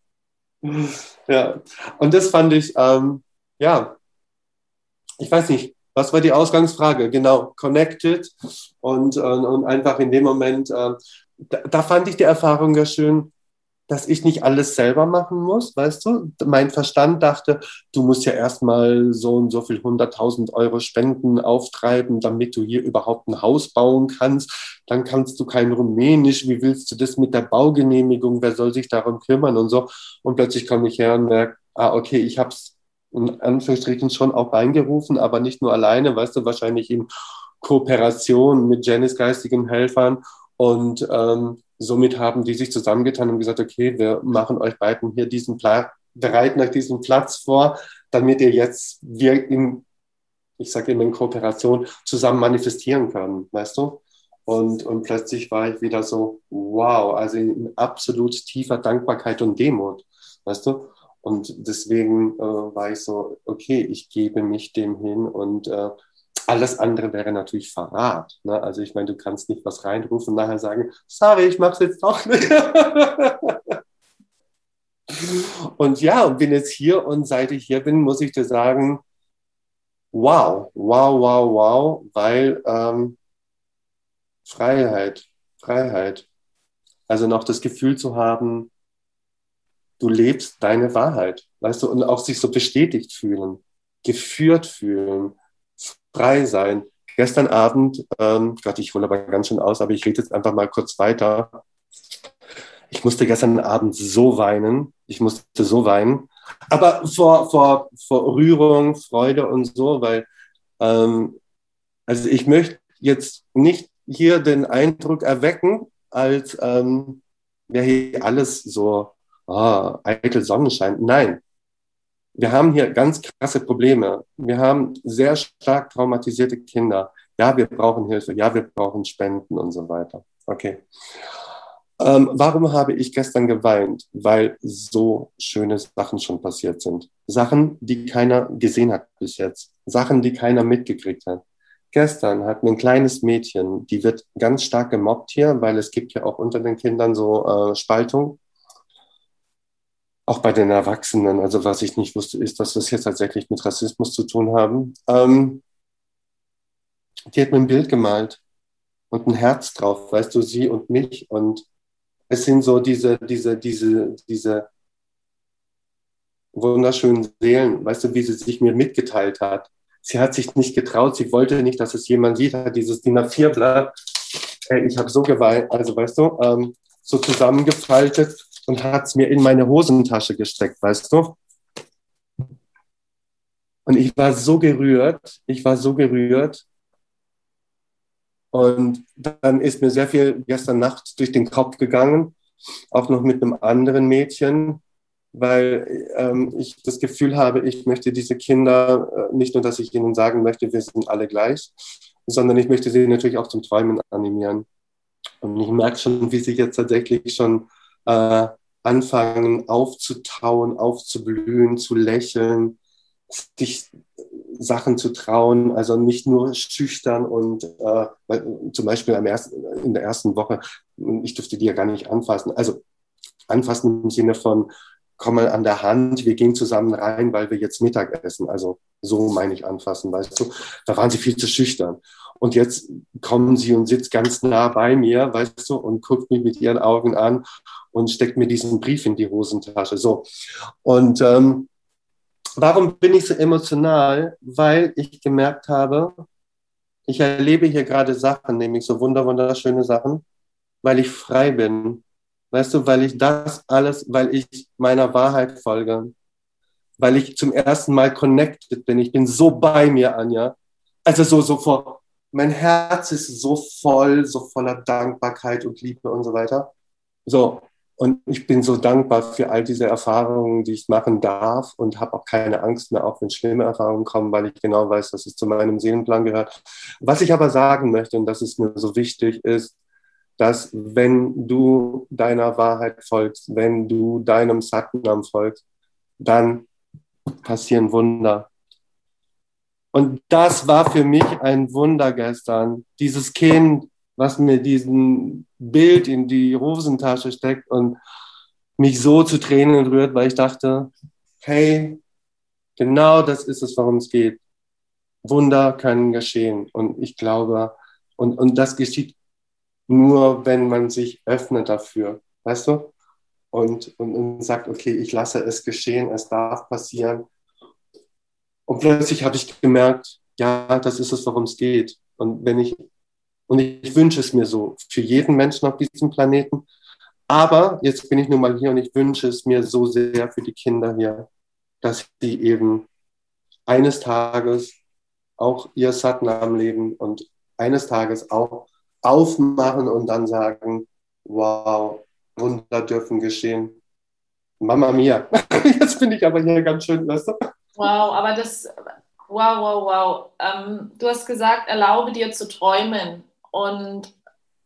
ja, und das fand ich, ähm, ja, ich weiß nicht, was war die Ausgangsfrage? Genau, connected und, und, und einfach in dem Moment, äh, da, da fand ich die Erfahrung ja schön, dass ich nicht alles selber machen muss, weißt du? Mein Verstand dachte, du musst ja erstmal so und so viel hunderttausend Euro Spenden auftreiben, damit du hier überhaupt ein Haus bauen kannst. Dann kannst du kein Rumänisch. Wie willst du das mit der Baugenehmigung? Wer soll sich darum kümmern und so? Und plötzlich komme ich her und merke, ah, okay, ich habe es in Anführungsstrichen schon auch reingerufen, aber nicht nur alleine, weißt du, wahrscheinlich in Kooperation mit Janice geistigen Helfern. Und ähm, somit haben die sich zusammengetan und gesagt, okay, wir machen euch beiden hier diesen Platz, bereiten euch diesen Platz vor, damit ihr jetzt wir in, ich sage immer in Kooperation zusammen manifestieren können, weißt du? Und, und plötzlich war ich wieder so, wow, also in absolut tiefer Dankbarkeit und Demut, weißt du? Und deswegen äh, war ich so, okay, ich gebe mich dem hin und äh, alles andere wäre natürlich Verrat. Ne? Also ich meine, du kannst nicht was reinrufen und nachher sagen, sorry, ich mach's jetzt doch nicht. *laughs* und ja, und bin jetzt hier und seit ich hier bin, muss ich dir sagen, wow, wow, wow, wow, weil ähm, Freiheit, Freiheit. Also noch das Gefühl zu haben, du lebst deine Wahrheit, weißt du, und auch sich so bestätigt fühlen, geführt fühlen, frei sein. Gestern Abend, ähm, Gott, ich hole aber ganz schön aus, aber ich rede jetzt einfach mal kurz weiter. Ich musste gestern Abend so weinen. Ich musste so weinen. Aber vor, vor, vor Rührung, Freude und so, weil, ähm, also ich möchte jetzt nicht hier den Eindruck erwecken, als ähm, wäre hier alles so oh, eitel Sonnenschein. Nein, wir haben hier ganz krasse Probleme. Wir haben sehr stark traumatisierte Kinder. Ja, wir brauchen Hilfe. Ja, wir brauchen Spenden und so weiter. Okay. Ähm, warum habe ich gestern geweint? Weil so schöne Sachen schon passiert sind. Sachen, die keiner gesehen hat bis jetzt. Sachen, die keiner mitgekriegt hat. Gestern hat ein kleines Mädchen, die wird ganz stark gemobbt hier, weil es gibt ja auch unter den Kindern so äh, Spaltung auch bei den Erwachsenen. Also was ich nicht wusste, ist, dass das jetzt tatsächlich mit Rassismus zu tun haben. Ähm, die hat mir ein Bild gemalt und ein Herz drauf, weißt du, sie und mich. Und es sind so diese, diese, diese, diese wunderschönen Seelen, weißt du, wie sie sich mir mitgeteilt hat. Sie hat sich nicht getraut, sie wollte nicht, dass es jemand sieht, hat dieses DIN A4-Blatt. Ich habe so geweint, also weißt du, ähm, so zusammengefaltet und hat es mir in meine Hosentasche gesteckt, weißt du? Und ich war so gerührt, ich war so gerührt. Und dann ist mir sehr viel gestern Nacht durch den Kopf gegangen, auch noch mit einem anderen Mädchen, weil ähm, ich das Gefühl habe, ich möchte diese Kinder, äh, nicht nur, dass ich ihnen sagen möchte, wir sind alle gleich, sondern ich möchte sie natürlich auch zum Träumen animieren. Und ich merke schon, wie sie jetzt tatsächlich schon äh, anfangen aufzutauen, aufzublühen, zu lächeln, sich Sachen zu trauen, also nicht nur schüchtern und äh, zum Beispiel ersten, in der ersten Woche, ich durfte die ja gar nicht anfassen. Also anfassen im Sinne von, komm mal an der Hand, wir gehen zusammen rein, weil wir jetzt Mittag essen. Also so meine ich anfassen, weißt du. Da waren sie viel zu schüchtern. Und jetzt kommen sie und sitzt ganz nah bei mir, weißt du, und guckt mich mit ihren Augen an und steckt mir diesen Brief in die Hosentasche. So. Und ähm, warum bin ich so emotional? Weil ich gemerkt habe, ich erlebe hier gerade Sachen, nämlich so wunder, wunderschöne Sachen, weil ich frei bin. Weißt du, weil ich das alles, weil ich meiner Wahrheit folge, weil ich zum ersten Mal connected bin. Ich bin so bei mir, Anja. Also so, so vor, mein Herz ist so voll, so voller Dankbarkeit und Liebe und so weiter. So, und ich bin so dankbar für all diese Erfahrungen, die ich machen darf und habe auch keine Angst mehr, auch wenn schlimme Erfahrungen kommen, weil ich genau weiß, dass es zu meinem Seelenplan gehört. Was ich aber sagen möchte, und das ist mir so wichtig, ist, dass wenn du deiner Wahrheit folgst, wenn du deinem Satnam folgst, dann passieren Wunder. Und das war für mich ein Wunder gestern. Dieses Kind, was mir diesen Bild in die Hosentasche steckt und mich so zu Tränen rührt, weil ich dachte, hey, genau das ist es, worum es geht. Wunder können geschehen. Und ich glaube, und, und das geschieht nur, wenn man sich öffnet dafür, weißt du? Und, und, und sagt, okay, ich lasse es geschehen, es darf passieren. Und plötzlich habe ich gemerkt, ja, das ist es, worum es geht. Und wenn ich, und ich wünsche es mir so für jeden Menschen auf diesem Planeten. Aber jetzt bin ich nun mal hier und ich wünsche es mir so sehr für die Kinder hier, dass sie eben eines Tages auch ihr Satnam leben und eines Tages auch aufmachen und dann sagen, Wow, Wunder dürfen geschehen. Mama mia. *laughs* Jetzt bin ich aber hier ganz schön, weißt du? Wow, aber das, wow, wow, wow. Ähm, du hast gesagt, erlaube dir zu träumen. Und,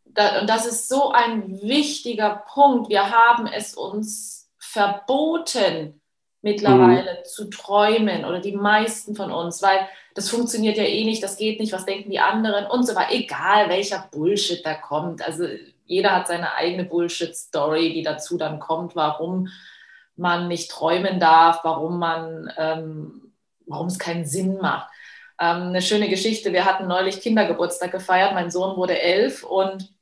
da, und das ist so ein wichtiger Punkt. Wir haben es uns verboten, mittlerweile mhm. zu träumen oder die meisten von uns, weil das funktioniert ja eh nicht, das geht nicht, was denken die anderen und so weiter. Egal welcher Bullshit da kommt. Also jeder hat seine eigene Bullshit-Story, die dazu dann kommt, warum man nicht träumen darf, warum man, ähm, warum es keinen Sinn macht. Ähm, eine schöne Geschichte. Wir hatten neulich Kindergeburtstag gefeiert. Mein Sohn wurde elf und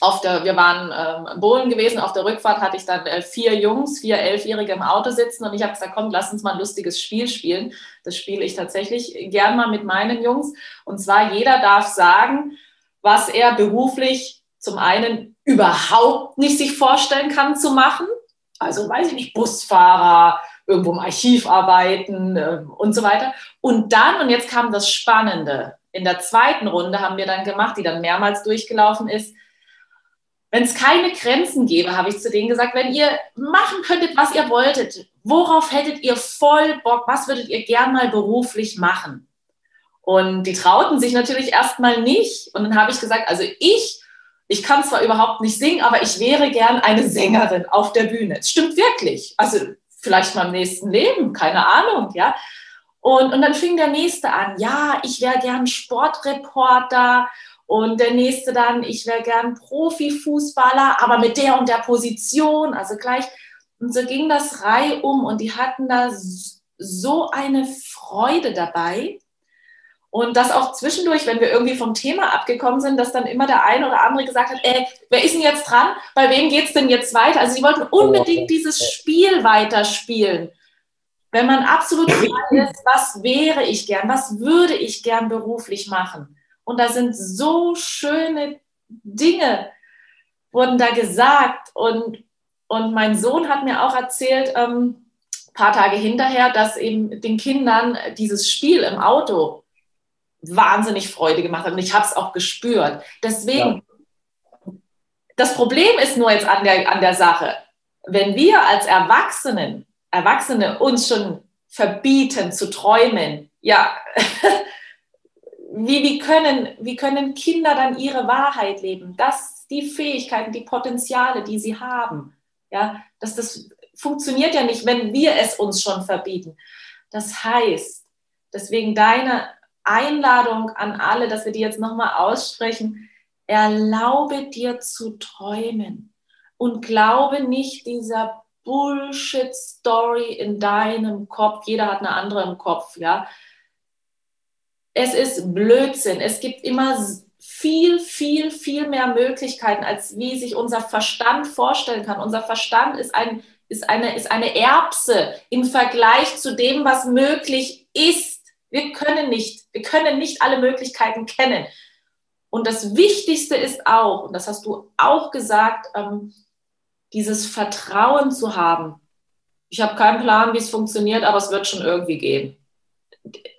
auf der, wir waren ähm, Bohlen gewesen. Auf der Rückfahrt hatte ich dann äh, vier Jungs, vier Elfjährige im Auto sitzen und ich habe gesagt, komm, lass uns mal ein lustiges Spiel spielen. Das spiele ich tatsächlich gern mal mit meinen Jungs. Und zwar jeder darf sagen, was er beruflich zum einen überhaupt nicht sich vorstellen kann zu machen also weiß ich nicht, Busfahrer, irgendwo im Archiv arbeiten äh, und so weiter. Und dann, und jetzt kam das Spannende, in der zweiten Runde haben wir dann gemacht, die dann mehrmals durchgelaufen ist, wenn es keine Grenzen gäbe, habe ich zu denen gesagt, wenn ihr machen könntet, was ihr wolltet, worauf hättet ihr voll Bock, was würdet ihr gern mal beruflich machen? Und die trauten sich natürlich erstmal nicht. Und dann habe ich gesagt, also ich ich kann zwar überhaupt nicht singen, aber ich wäre gern eine Sängerin auf der Bühne. Es stimmt wirklich. Also vielleicht mal im nächsten Leben, keine Ahnung, ja. Und, und dann fing der nächste an, ja, ich wäre gern Sportreporter und der nächste dann, ich wäre gern Profifußballer, aber mit der und der Position, also gleich. Und so ging das Reihe um und die hatten da so eine Freude dabei. Und das auch zwischendurch, wenn wir irgendwie vom Thema abgekommen sind, dass dann immer der eine oder andere gesagt hat, ey, wer ist denn jetzt dran? Bei wem geht es denn jetzt weiter? Also sie wollten unbedingt dieses Spiel weiterspielen. Wenn man absolut *laughs* frei ist, was wäre ich gern, was würde ich gern beruflich machen? Und da sind so schöne Dinge, wurden da gesagt. Und, und mein Sohn hat mir auch erzählt, ähm, paar Tage hinterher, dass eben den Kindern dieses Spiel im Auto wahnsinnig Freude gemacht hat und ich habe es auch gespürt. Deswegen, ja. das Problem ist nur jetzt an der, an der Sache, wenn wir als Erwachsenen, Erwachsene uns schon verbieten zu träumen, ja, *laughs* wie, wie, können, wie können Kinder dann ihre Wahrheit leben? Das, die Fähigkeiten, die Potenziale, die sie haben, ja, dass das funktioniert ja nicht, wenn wir es uns schon verbieten. Das heißt, deswegen deine Einladung an alle, dass wir die jetzt nochmal aussprechen. Erlaube dir zu träumen und glaube nicht dieser Bullshit-Story in deinem Kopf. Jeder hat eine andere im Kopf, ja. Es ist Blödsinn. Es gibt immer viel, viel, viel mehr Möglichkeiten, als wie sich unser Verstand vorstellen kann. Unser Verstand ist, ein, ist, eine, ist eine Erbse im Vergleich zu dem, was möglich ist. Wir können nicht, wir können nicht alle Möglichkeiten kennen. Und das Wichtigste ist auch, und das hast du auch gesagt, ähm, dieses Vertrauen zu haben. Ich habe keinen Plan, wie es funktioniert, aber es wird schon irgendwie gehen.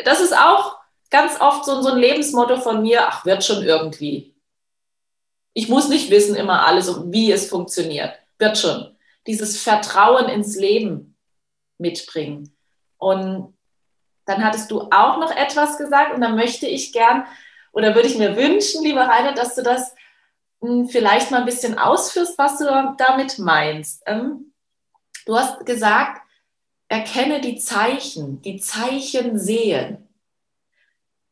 Das ist auch ganz oft so, so ein Lebensmotto von mir, ach, wird schon irgendwie. Ich muss nicht wissen immer alles, wie es funktioniert. Wird schon. Dieses Vertrauen ins Leben mitbringen. Und dann hattest du auch noch etwas gesagt und da möchte ich gern oder würde ich mir wünschen, lieber Rainer, dass du das hm, vielleicht mal ein bisschen ausführst, was du damit meinst. Ähm, du hast gesagt, erkenne die Zeichen, die Zeichen sehen.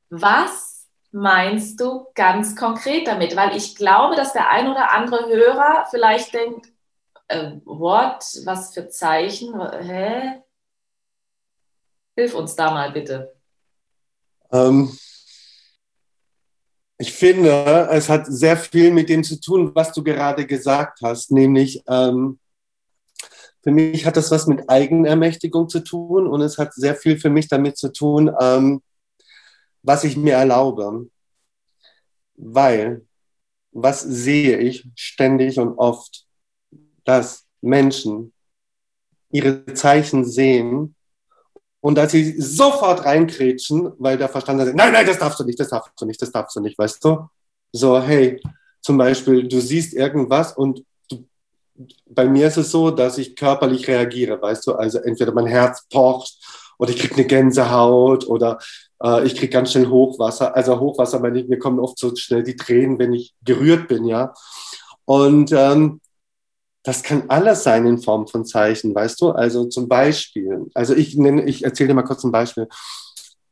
Was meinst du ganz konkret damit? Weil ich glaube, dass der ein oder andere Hörer vielleicht denkt, äh, what, was für Zeichen, hä? Hilf uns da mal bitte. Ähm, ich finde, es hat sehr viel mit dem zu tun, was du gerade gesagt hast, nämlich ähm, für mich hat das was mit Eigenermächtigung zu tun und es hat sehr viel für mich damit zu tun, ähm, was ich mir erlaube. Weil, was sehe ich ständig und oft, dass Menschen ihre Zeichen sehen und dass sie sofort reinkrätschen, weil der Verstand sagt, nein, nein, das darfst du nicht, das darfst du nicht, das darfst du nicht, weißt du? So, hey, zum Beispiel, du siehst irgendwas und bei mir ist es so, dass ich körperlich reagiere, weißt du, also entweder mein Herz pocht oder ich kriege eine Gänsehaut oder äh, ich kriege ganz schnell Hochwasser. Also Hochwasser, meine ich, mir kommen oft so schnell die Tränen, wenn ich gerührt bin, ja. Und ähm, das kann alles sein in Form von Zeichen, weißt du? Also zum Beispiel, also ich nenne, ich erzähle dir mal kurz ein Beispiel.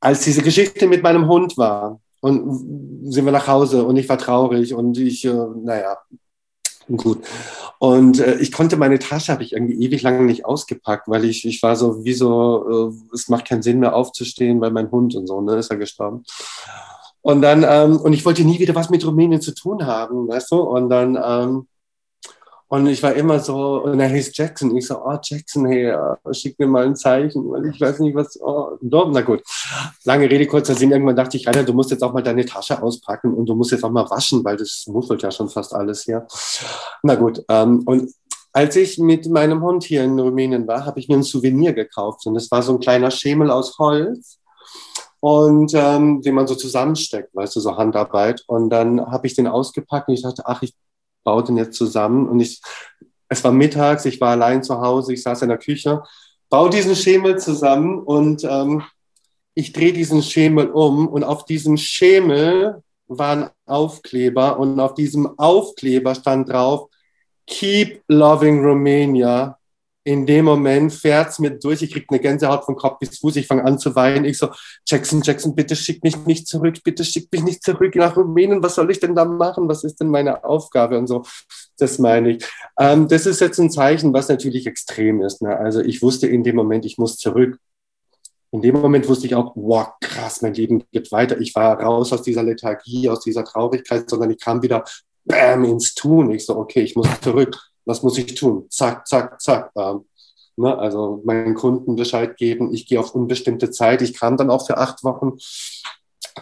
Als diese Geschichte mit meinem Hund war und sind wir nach Hause und ich war traurig und ich, äh, naja, gut. Und äh, ich konnte meine Tasche, habe ich irgendwie ewig lange nicht ausgepackt, weil ich, ich war so, wie so, äh, es macht keinen Sinn mehr aufzustehen, weil mein Hund und so, ne, ist ja gestorben. Und dann, ähm, und ich wollte nie wieder was mit Rumänien zu tun haben, weißt du? Und dann, ähm, und ich war immer so, und er hieß Jackson. Ich so, oh Jackson, hey, schick mir mal ein Zeichen, weil ich weiß nicht, was. Oh, na gut. Lange Rede, kurzer Sinn. Irgendwann dachte ich, Rainer, du musst jetzt auch mal deine Tasche auspacken und du musst jetzt auch mal waschen, weil das muffelt ja schon fast alles hier. Na gut. Ähm, und als ich mit meinem Hund hier in Rumänien war, habe ich mir ein Souvenir gekauft. Und das war so ein kleiner Schemel aus Holz und ähm, den man so zusammensteckt, weißt du, so Handarbeit. Und dann habe ich den ausgepackt und ich dachte, ach, ich baut den jetzt zusammen. Und ich, es war mittags, ich war allein zu Hause, ich saß in der Küche, baue diesen Schemel zusammen und ähm, ich drehe diesen Schemel um und auf diesem Schemel war ein Aufkleber und auf diesem Aufkleber stand drauf, Keep Loving Romania in dem Moment fährt es mir durch, ich kriege eine Gänsehaut von Kopf bis Fuß, ich fange an zu weinen. Ich so, Jackson, Jackson, bitte schick mich nicht zurück, bitte schick mich nicht zurück nach Rumänien, was soll ich denn da machen, was ist denn meine Aufgabe und so, das meine ich. Ähm, das ist jetzt ein Zeichen, was natürlich extrem ist. Ne? Also ich wusste in dem Moment, ich muss zurück. In dem Moment wusste ich auch, wow, krass, mein Leben geht weiter. Ich war raus aus dieser Lethargie, aus dieser Traurigkeit, sondern ich kam wieder bam, ins Tun. Ich so, okay, ich muss zurück was muss ich tun? Zack, zack, zack. Ähm, ne? Also meinen Kunden Bescheid geben, ich gehe auf unbestimmte Zeit. Ich kam dann auch für acht Wochen.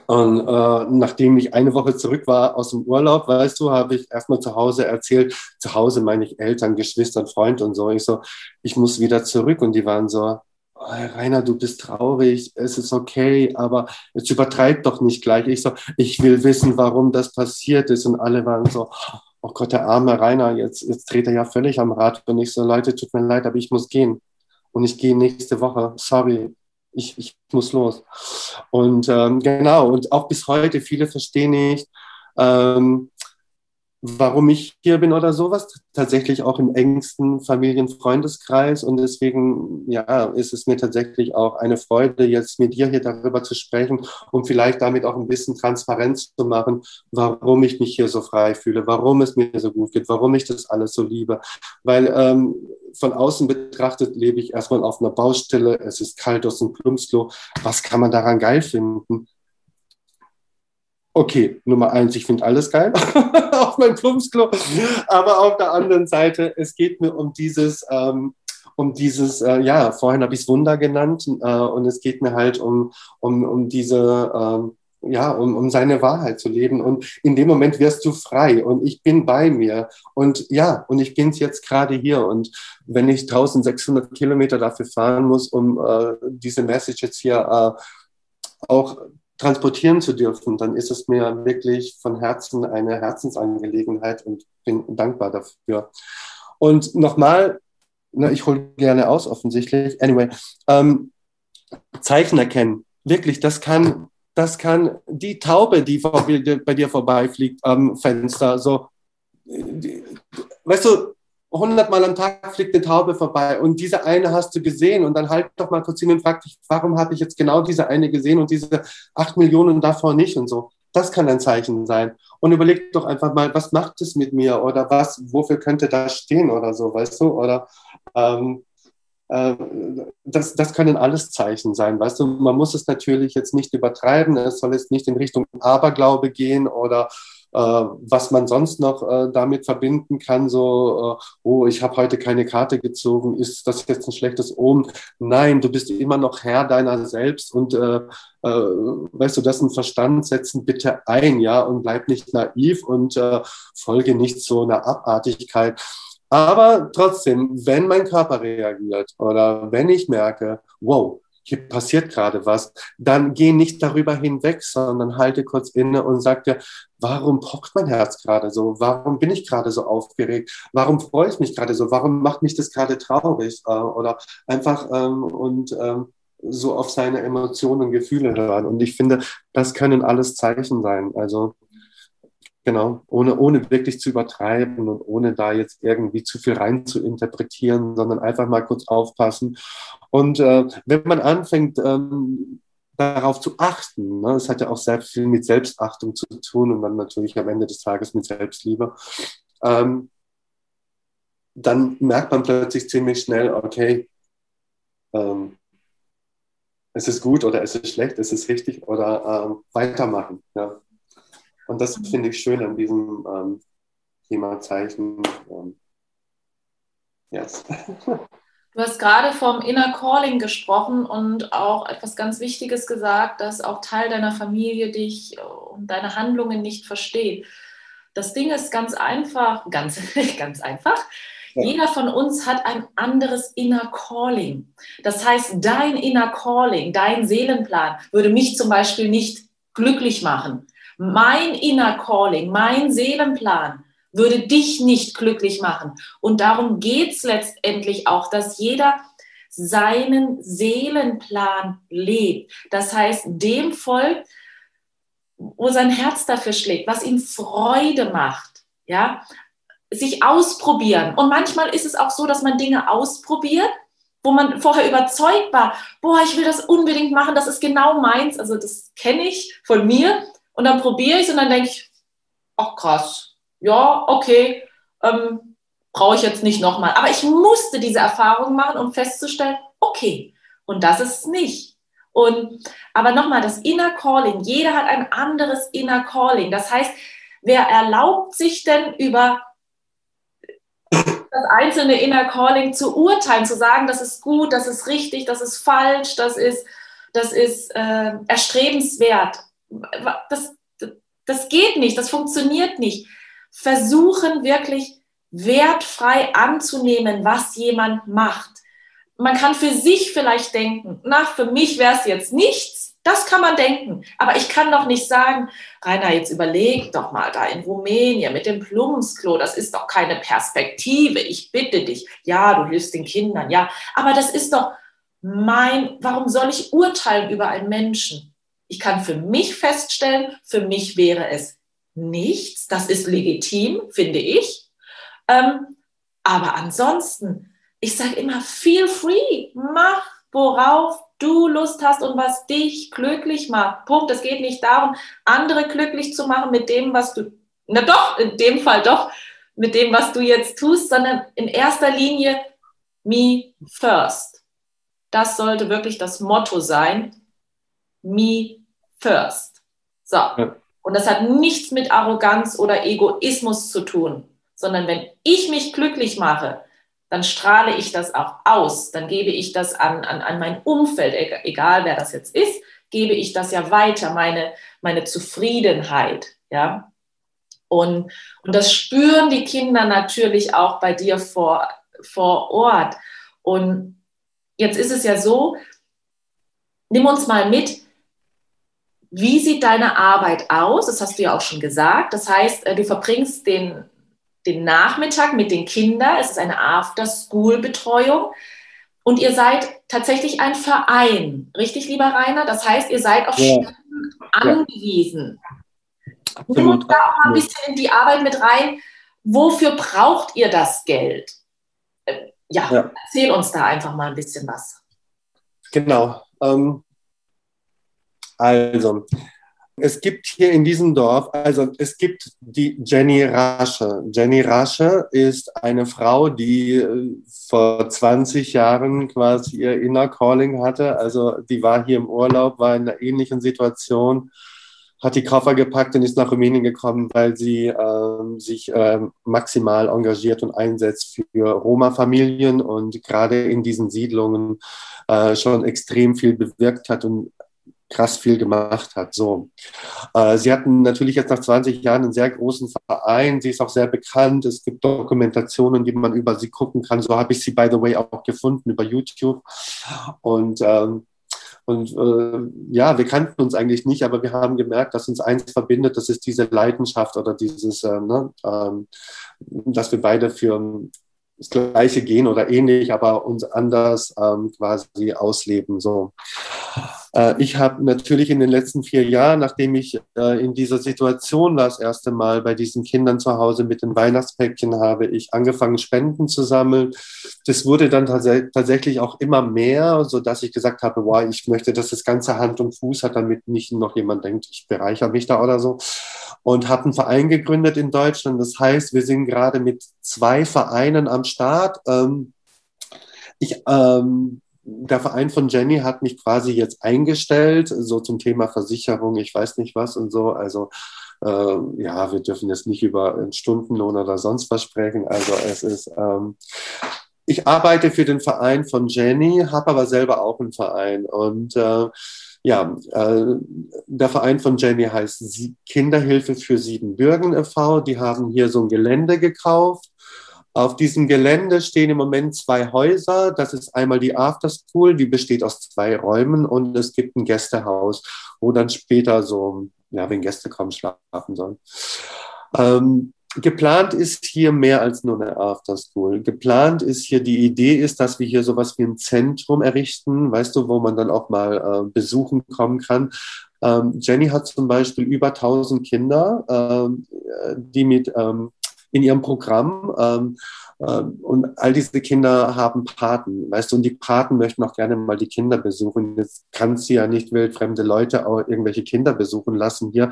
Und äh, nachdem ich eine Woche zurück war aus dem Urlaub, weißt du, habe ich erstmal zu Hause erzählt, zu Hause meine ich Eltern, Geschwister, Freund und so. Ich so, ich muss wieder zurück. Und die waren so, oh, Rainer, du bist traurig, es ist okay, aber jetzt übertreib doch nicht gleich. Ich so, ich will wissen, warum das passiert ist. Und alle waren so, oh Gott, der arme Rainer, jetzt, jetzt dreht er ja völlig am Rad. Und ich so, Leute, tut mir leid, aber ich muss gehen. Und ich gehe nächste Woche. Sorry, ich, ich muss los. Und ähm, genau, und auch bis heute, viele verstehen nicht, ähm, warum ich hier bin oder sowas. Tatsächlich auch im engsten Familienfreundeskreis. Und deswegen, ja, ist es mir tatsächlich auch eine Freude, jetzt mit dir hier darüber zu sprechen, um vielleicht damit auch ein bisschen Transparenz zu machen, warum ich mich hier so frei fühle, warum es mir so gut geht, warum ich das alles so liebe. Weil ähm, von außen betrachtet lebe ich erstmal auf einer Baustelle, es ist kalt aus dem Plumpsklo. Was kann man daran geil finden? Okay, Nummer eins, ich finde alles geil *laughs* auf mein Plumpsklo. Aber auf der anderen Seite, es geht mir um dieses, ähm, um dieses, äh, ja, vorhin habe ich es Wunder genannt, äh, und es geht mir halt um, um, um diese, ähm, ja, um, um seine Wahrheit zu leben. Und in dem Moment wirst du frei und ich bin bei mir. Und ja, und ich bin jetzt gerade hier. Und wenn ich 1600 Kilometer dafür fahren muss, um äh, diese Message jetzt hier äh, auch transportieren zu dürfen, dann ist es mir wirklich von Herzen eine Herzensangelegenheit und bin dankbar dafür. Und nochmal, ne, ich hole gerne aus, offensichtlich. Anyway, ähm, Zeichen erkennen. Wirklich, das kann, das kann die Taube, die vor, bei dir vorbeifliegt am Fenster, so, die, weißt du, hundertmal am Tag fliegt eine Taube vorbei und diese eine hast du gesehen und dann halt doch mal kurz hin und frag dich, warum habe ich jetzt genau diese eine gesehen und diese acht Millionen davor nicht und so. Das kann ein Zeichen sein. Und überleg doch einfach mal, was macht es mit mir oder was, wofür könnte das stehen oder so, weißt du? Oder ähm, äh, das, das können alles Zeichen sein, weißt du? Man muss es natürlich jetzt nicht übertreiben, es soll jetzt nicht in Richtung Aberglaube gehen oder was man sonst noch äh, damit verbinden kann, so, äh, oh, ich habe heute keine Karte gezogen, ist das jetzt ein schlechtes Omen? Nein, du bist immer noch Herr deiner selbst und äh, äh, weißt du, das im Verstand setzen bitte ein, ja, und bleib nicht naiv und äh, folge nicht so einer Abartigkeit. Aber trotzdem, wenn mein Körper reagiert oder wenn ich merke, wow, hier passiert gerade was, dann geh nicht darüber hinweg, sondern halte kurz inne und sag dir, warum pocht mein Herz gerade so? Warum bin ich gerade so aufgeregt? Warum freue ich mich gerade so? Warum macht mich das gerade traurig? Äh, oder einfach ähm, und ähm, so auf seine Emotionen und Gefühle hören. Und ich finde, das können alles Zeichen sein. Also Genau, ohne, ohne wirklich zu übertreiben und ohne da jetzt irgendwie zu viel rein zu interpretieren, sondern einfach mal kurz aufpassen. Und äh, wenn man anfängt, ähm, darauf zu achten, ne, es hat ja auch sehr viel mit Selbstachtung zu tun und dann natürlich am Ende des Tages mit Selbstliebe, ähm, dann merkt man plötzlich ziemlich schnell, okay, ähm, es ist gut oder es ist schlecht, es ist richtig oder ähm, weitermachen. Ja. Und das finde ich schön an diesem ähm, Thema Zeichen. Ähm, yes. *laughs* Du hast gerade vom Inner Calling gesprochen und auch etwas ganz Wichtiges gesagt, dass auch Teil deiner Familie dich und deine Handlungen nicht versteht. Das Ding ist ganz einfach, ganz, *laughs* ganz einfach. Jeder von uns hat ein anderes Inner Calling. Das heißt, dein Inner Calling, dein Seelenplan würde mich zum Beispiel nicht glücklich machen mein Inner Calling, mein Seelenplan würde dich nicht glücklich machen. Und darum geht es letztendlich auch, dass jeder seinen Seelenplan lebt. Das heißt, dem folgt, wo sein Herz dafür schlägt, was ihm Freude macht. Ja, sich ausprobieren. Und manchmal ist es auch so, dass man Dinge ausprobiert, wo man vorher überzeugt war, boah, ich will das unbedingt machen, das ist genau meins. Also das kenne ich von mir. Und dann probiere ich es und dann denke ich, ach krass, ja, okay, ähm, brauche ich jetzt nicht nochmal. Aber ich musste diese Erfahrung machen, um festzustellen, okay, und das ist es nicht. Und, aber nochmal, das Inner Calling, jeder hat ein anderes Inner Calling. Das heißt, wer erlaubt sich denn über das einzelne Inner Calling zu urteilen, zu sagen, das ist gut, das ist richtig, das ist falsch, das ist, das ist äh, erstrebenswert das, das geht nicht, das funktioniert nicht. Versuchen wirklich wertfrei anzunehmen, was jemand macht. Man kann für sich vielleicht denken, na, für mich wäre es jetzt nichts. Das kann man denken. Aber ich kann doch nicht sagen, Rainer, jetzt überleg doch mal da in Rumänien mit dem Plumpsklo, das ist doch keine Perspektive. Ich bitte dich. Ja, du hilfst den Kindern, ja. Aber das ist doch mein, warum soll ich urteilen über einen Menschen? Ich kann für mich feststellen, für mich wäre es nichts. Das ist legitim, finde ich. Ähm, aber ansonsten, ich sage immer, feel free. Mach, worauf du Lust hast und was dich glücklich macht. Punkt. Es geht nicht darum, andere glücklich zu machen mit dem, was du, na doch, in dem Fall doch, mit dem, was du jetzt tust, sondern in erster Linie me first. Das sollte wirklich das Motto sein. Me first. So. Ja. Und das hat nichts mit Arroganz oder Egoismus zu tun, sondern wenn ich mich glücklich mache, dann strahle ich das auch aus, dann gebe ich das an, an, an mein Umfeld, egal wer das jetzt ist, gebe ich das ja weiter, meine, meine Zufriedenheit, ja. Und, und das spüren die Kinder natürlich auch bei dir vor, vor Ort. Und jetzt ist es ja so, nimm uns mal mit, wie sieht deine Arbeit aus? Das hast du ja auch schon gesagt. Das heißt, äh, du verbringst den, den Nachmittag mit den Kindern. Es ist eine After-School-Betreuung. Und ihr seid tatsächlich ein Verein, richtig, lieber Rainer? Das heißt, ihr seid auf ja. Stunden angewiesen. Ja. Nimm da auch mal ein bisschen in die Arbeit mit rein. Wofür braucht ihr das Geld? Äh, ja, ja. erzähl uns da einfach mal ein bisschen was. Genau. Ähm, also, es gibt hier in diesem Dorf, also es gibt die Jenny Rasche. Jenny Rasche ist eine Frau, die äh, vor 20 Jahren quasi ihr Inner Calling hatte. Also die war hier im Urlaub, war in einer ähnlichen Situation, hat die Koffer gepackt und ist nach Rumänien gekommen, weil sie äh, sich äh, maximal engagiert und einsetzt für Roma-Familien und gerade in diesen Siedlungen äh, schon extrem viel bewirkt hat und krass viel gemacht hat. So. Äh, sie hatten natürlich jetzt nach 20 Jahren einen sehr großen Verein. Sie ist auch sehr bekannt. Es gibt Dokumentationen, die man über sie gucken kann. So habe ich sie, by the way, auch gefunden über YouTube. Und ähm, und äh, ja, wir kannten uns eigentlich nicht, aber wir haben gemerkt, dass uns eins verbindet, das ist diese Leidenschaft oder dieses, äh, ne, ähm, dass wir beide für das gleiche gehen oder ähnlich, aber uns anders ähm, quasi ausleben. So. Äh, ich habe natürlich in den letzten vier Jahren, nachdem ich äh, in dieser Situation war, das erste Mal bei diesen Kindern zu Hause mit den Weihnachtspäckchen, habe ich angefangen, Spenden zu sammeln. Das wurde dann tats tatsächlich auch immer mehr, so dass ich gesagt habe, wow, ich möchte, dass das Ganze Hand und Fuß hat, damit nicht noch jemand denkt, ich bereichere mich da oder so und habe einen Verein gegründet in Deutschland. Das heißt, wir sind gerade mit zwei Vereinen am Start. Ähm, ich, ähm, der Verein von Jenny hat mich quasi jetzt eingestellt, so zum Thema Versicherung, ich weiß nicht was und so. Also äh, ja, wir dürfen jetzt nicht über einen Stundenlohn oder sonst was sprechen. Also es ist, ähm, ich arbeite für den Verein von Jenny, habe aber selber auch einen Verein und äh, ja, äh, der Verein von Jenny heißt Kinderhilfe für Siebenbürgen e.V. Die haben hier so ein Gelände gekauft. Auf diesem Gelände stehen im Moment zwei Häuser. Das ist einmal die Afterschool, die besteht aus zwei Räumen und es gibt ein Gästehaus, wo dann später so, ja, wenn Gäste kommen, schlafen sollen. Ähm, geplant ist hier mehr als nur eine Afterschool. Geplant ist hier, die Idee ist, dass wir hier sowas wie ein Zentrum errichten, weißt du, wo man dann auch mal äh, besuchen kommen kann. Ähm, Jenny hat zum Beispiel über 1000 Kinder, ähm, die mit ähm, in ihrem Programm. Ähm, ähm, und all diese Kinder haben Paten, weißt du, und die Paten möchten auch gerne mal die Kinder besuchen. Jetzt kann sie ja nicht wildfremde Leute auch irgendwelche Kinder besuchen lassen hier.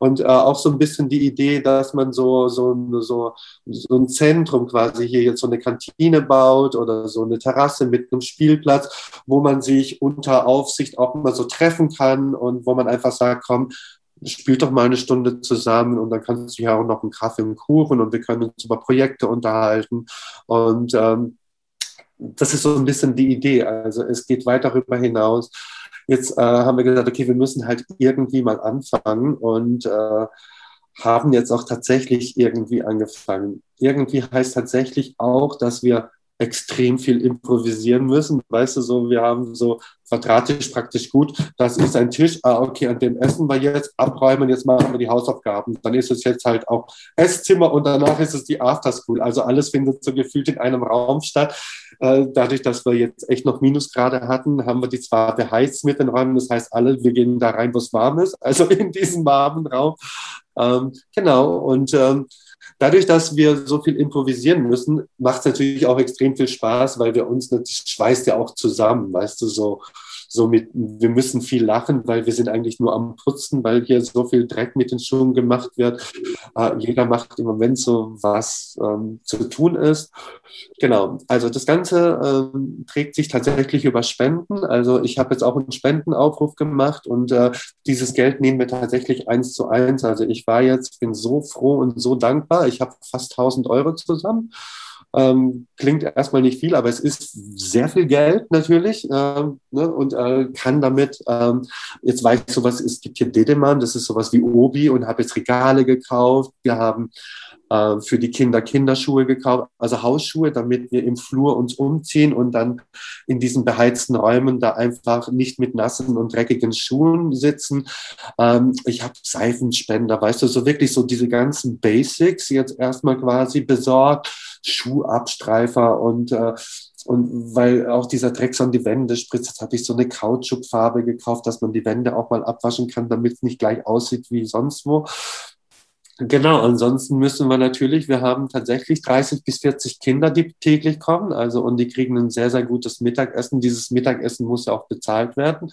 Und äh, auch so ein bisschen die Idee, dass man so, so, so, so ein Zentrum quasi hier jetzt so eine Kantine baut oder so eine Terrasse mit einem Spielplatz, wo man sich unter Aufsicht auch mal so treffen kann und wo man einfach sagt, komm, spielt doch mal eine Stunde zusammen und dann kannst du ja auch noch einen Kaffee und Kuchen und wir können uns über Projekte unterhalten. Und ähm, das ist so ein bisschen die Idee. Also es geht weit darüber hinaus. Jetzt äh, haben wir gesagt, okay, wir müssen halt irgendwie mal anfangen und äh, haben jetzt auch tatsächlich irgendwie angefangen. Irgendwie heißt tatsächlich auch, dass wir extrem viel improvisieren müssen. Weißt du, so, wir haben so quadratisch praktisch gut. Das ist ein Tisch. Ah, okay, an dem essen wir jetzt, abräumen, jetzt machen wir die Hausaufgaben. Dann ist es jetzt halt auch Esszimmer und danach ist es die Afterschool. Also alles findet so gefühlt in einem Raum statt. Äh, dadurch, dass wir jetzt echt noch Minusgrade hatten, haben wir die zwar beheizt mit den Räumen. Das heißt, alle, wir gehen da rein, wo es warm ist. Also in diesen warmen Raum. Ähm, genau. Und ähm, Dadurch, dass wir so viel improvisieren müssen, macht es natürlich auch extrem viel Spaß, weil wir uns, das schweißt ja auch zusammen, weißt du, so so mit, wir müssen viel lachen, weil wir sind eigentlich nur am Putzen, weil hier so viel Dreck mit den Schuhen gemacht wird. Äh, jeder macht im Moment so, was ähm, zu tun ist. Genau, also das Ganze ähm, trägt sich tatsächlich über Spenden. Also ich habe jetzt auch einen Spendenaufruf gemacht und äh, dieses Geld nehmen wir tatsächlich eins zu eins. Also ich war jetzt, bin so froh und so dankbar. Ich habe fast 1000 Euro zusammen. Ähm, klingt erstmal nicht viel, aber es ist sehr viel Geld natürlich ähm, ne, und äh, kann damit, ähm, jetzt weiß ich sowas, es gibt hier Dedemann, das ist sowas wie Obi und habe jetzt Regale gekauft. Wir haben äh, für die Kinder Kinderschuhe gekauft, also Hausschuhe, damit wir im Flur uns umziehen und dann in diesen beheizten Räumen da einfach nicht mit nassen und dreckigen Schuhen sitzen. Ähm, ich habe Seifenspender, weißt du, so wirklich so diese ganzen Basics jetzt erstmal quasi besorgt Schuhabstreifer und äh, und weil auch dieser Dreck so an die Wände spritzt, habe ich so eine Kautschukfarbe gekauft, dass man die Wände auch mal abwaschen kann, damit es nicht gleich aussieht wie sonst wo. Genau, ansonsten müssen wir natürlich, wir haben tatsächlich 30 bis 40 Kinder, die täglich kommen, also und die kriegen ein sehr, sehr gutes Mittagessen. Dieses Mittagessen muss ja auch bezahlt werden.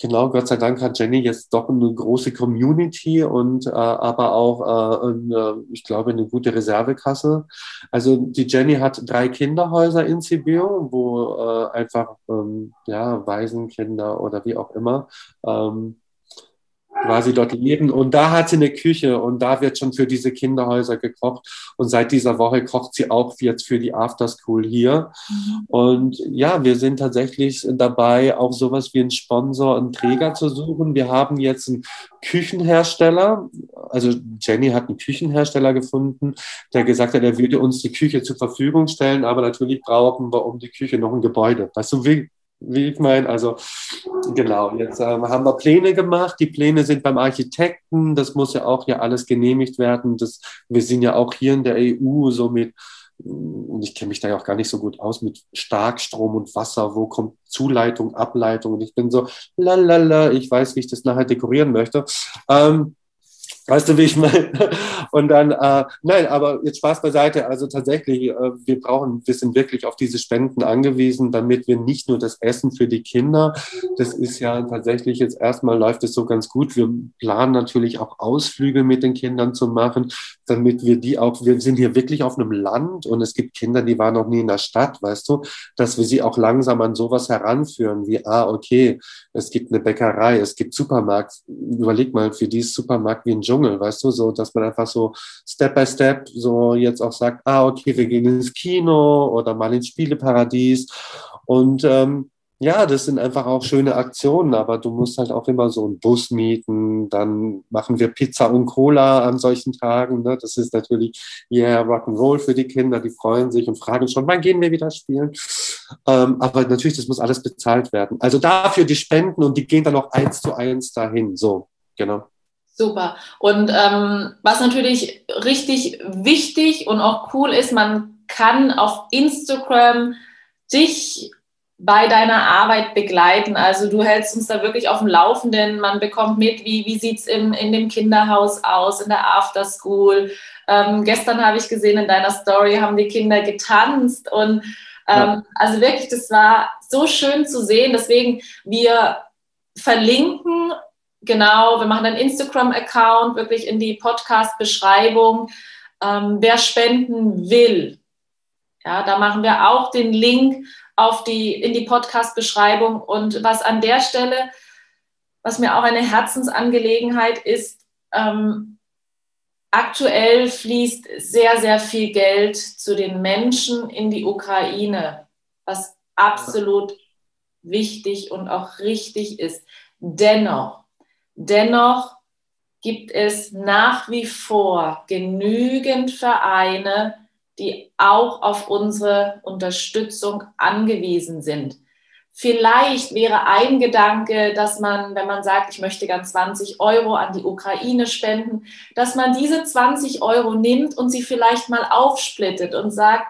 Genau, Gott sei Dank hat Jenny jetzt doch eine große Community und äh, aber auch, äh, eine, ich glaube, eine gute Reservekasse. Also die Jenny hat drei Kinderhäuser in Sibiu, wo äh, einfach ähm, ja Waisenkinder oder wie auch immer ähm, quasi dort leben. Und da hat sie eine Küche und da wird schon für diese Kinderhäuser gekocht. Und seit dieser Woche kocht sie auch jetzt für die Afterschool hier. Mhm. Und ja, wir sind tatsächlich dabei, auch sowas wie einen Sponsor, einen Träger zu suchen. Wir haben jetzt einen Küchenhersteller. Also Jenny hat einen Küchenhersteller gefunden, der gesagt hat, er würde uns die Küche zur Verfügung stellen, aber natürlich brauchen wir um die Küche noch ein Gebäude. Weißt du, wie, wie ich meine? Also genau, jetzt ähm, haben wir Pläne gemacht. Die Pläne sind beim Architekten. Das muss ja auch ja alles genehmigt werden. Das, wir sind ja auch hier in der EU so mit und ich kenne mich da ja auch gar nicht so gut aus mit Starkstrom und Wasser, wo kommt Zuleitung, Ableitung und ich bin so, lalala, ich weiß, wie ich das nachher dekorieren möchte. Ähm, Weißt du, wie ich meine? *laughs* Und dann, äh, nein, aber jetzt Spaß beiseite. Also tatsächlich, äh, wir brauchen, wir sind wirklich auf diese Spenden angewiesen, damit wir nicht nur das Essen für die Kinder, das ist ja tatsächlich jetzt erstmal läuft es so ganz gut. Wir planen natürlich auch Ausflüge mit den Kindern zu machen, damit wir die auch, wir sind hier wirklich auf einem Land und es gibt Kinder, die waren noch nie in der Stadt, weißt du, dass wir sie auch langsam an sowas heranführen, wie, ah, okay, es gibt eine Bäckerei, es gibt Supermarkt. Überleg mal, für die ist Supermarkt wie ein Job Dschungel, weißt du, so, dass man einfach so Step by Step so jetzt auch sagt, ah, okay, wir gehen ins Kino oder mal ins Spieleparadies und ähm, ja, das sind einfach auch schöne Aktionen, aber du musst halt auch immer so einen Bus mieten. Dann machen wir Pizza und Cola an solchen Tagen. Ne? Das ist natürlich, yeah, Rock'n'Roll für die Kinder. Die freuen sich und fragen schon, wann gehen wir wieder spielen? Ähm, aber natürlich, das muss alles bezahlt werden. Also dafür die Spenden und die gehen dann auch eins zu eins dahin. So, genau. Super. Und ähm, was natürlich richtig wichtig und auch cool ist, man kann auf Instagram dich bei deiner Arbeit begleiten. Also du hältst uns da wirklich auf dem Laufenden. Man bekommt mit, wie, wie sieht es in dem Kinderhaus aus, in der Afterschool. Ähm, gestern habe ich gesehen, in deiner Story haben die Kinder getanzt. Und ähm, ja. also wirklich, das war so schön zu sehen. Deswegen, wir verlinken Genau, wir machen einen Instagram-Account, wirklich in die Podcast-Beschreibung. Ähm, wer spenden will, ja, da machen wir auch den Link auf die, in die Podcast-Beschreibung. Und was an der Stelle, was mir auch eine Herzensangelegenheit ist, ähm, aktuell fließt sehr, sehr viel Geld zu den Menschen in die Ukraine, was absolut wichtig und auch richtig ist. Dennoch Dennoch gibt es nach wie vor genügend Vereine, die auch auf unsere Unterstützung angewiesen sind. Vielleicht wäre ein Gedanke, dass man, wenn man sagt, ich möchte gern 20 Euro an die Ukraine spenden, dass man diese 20 Euro nimmt und sie vielleicht mal aufsplittet und sagt,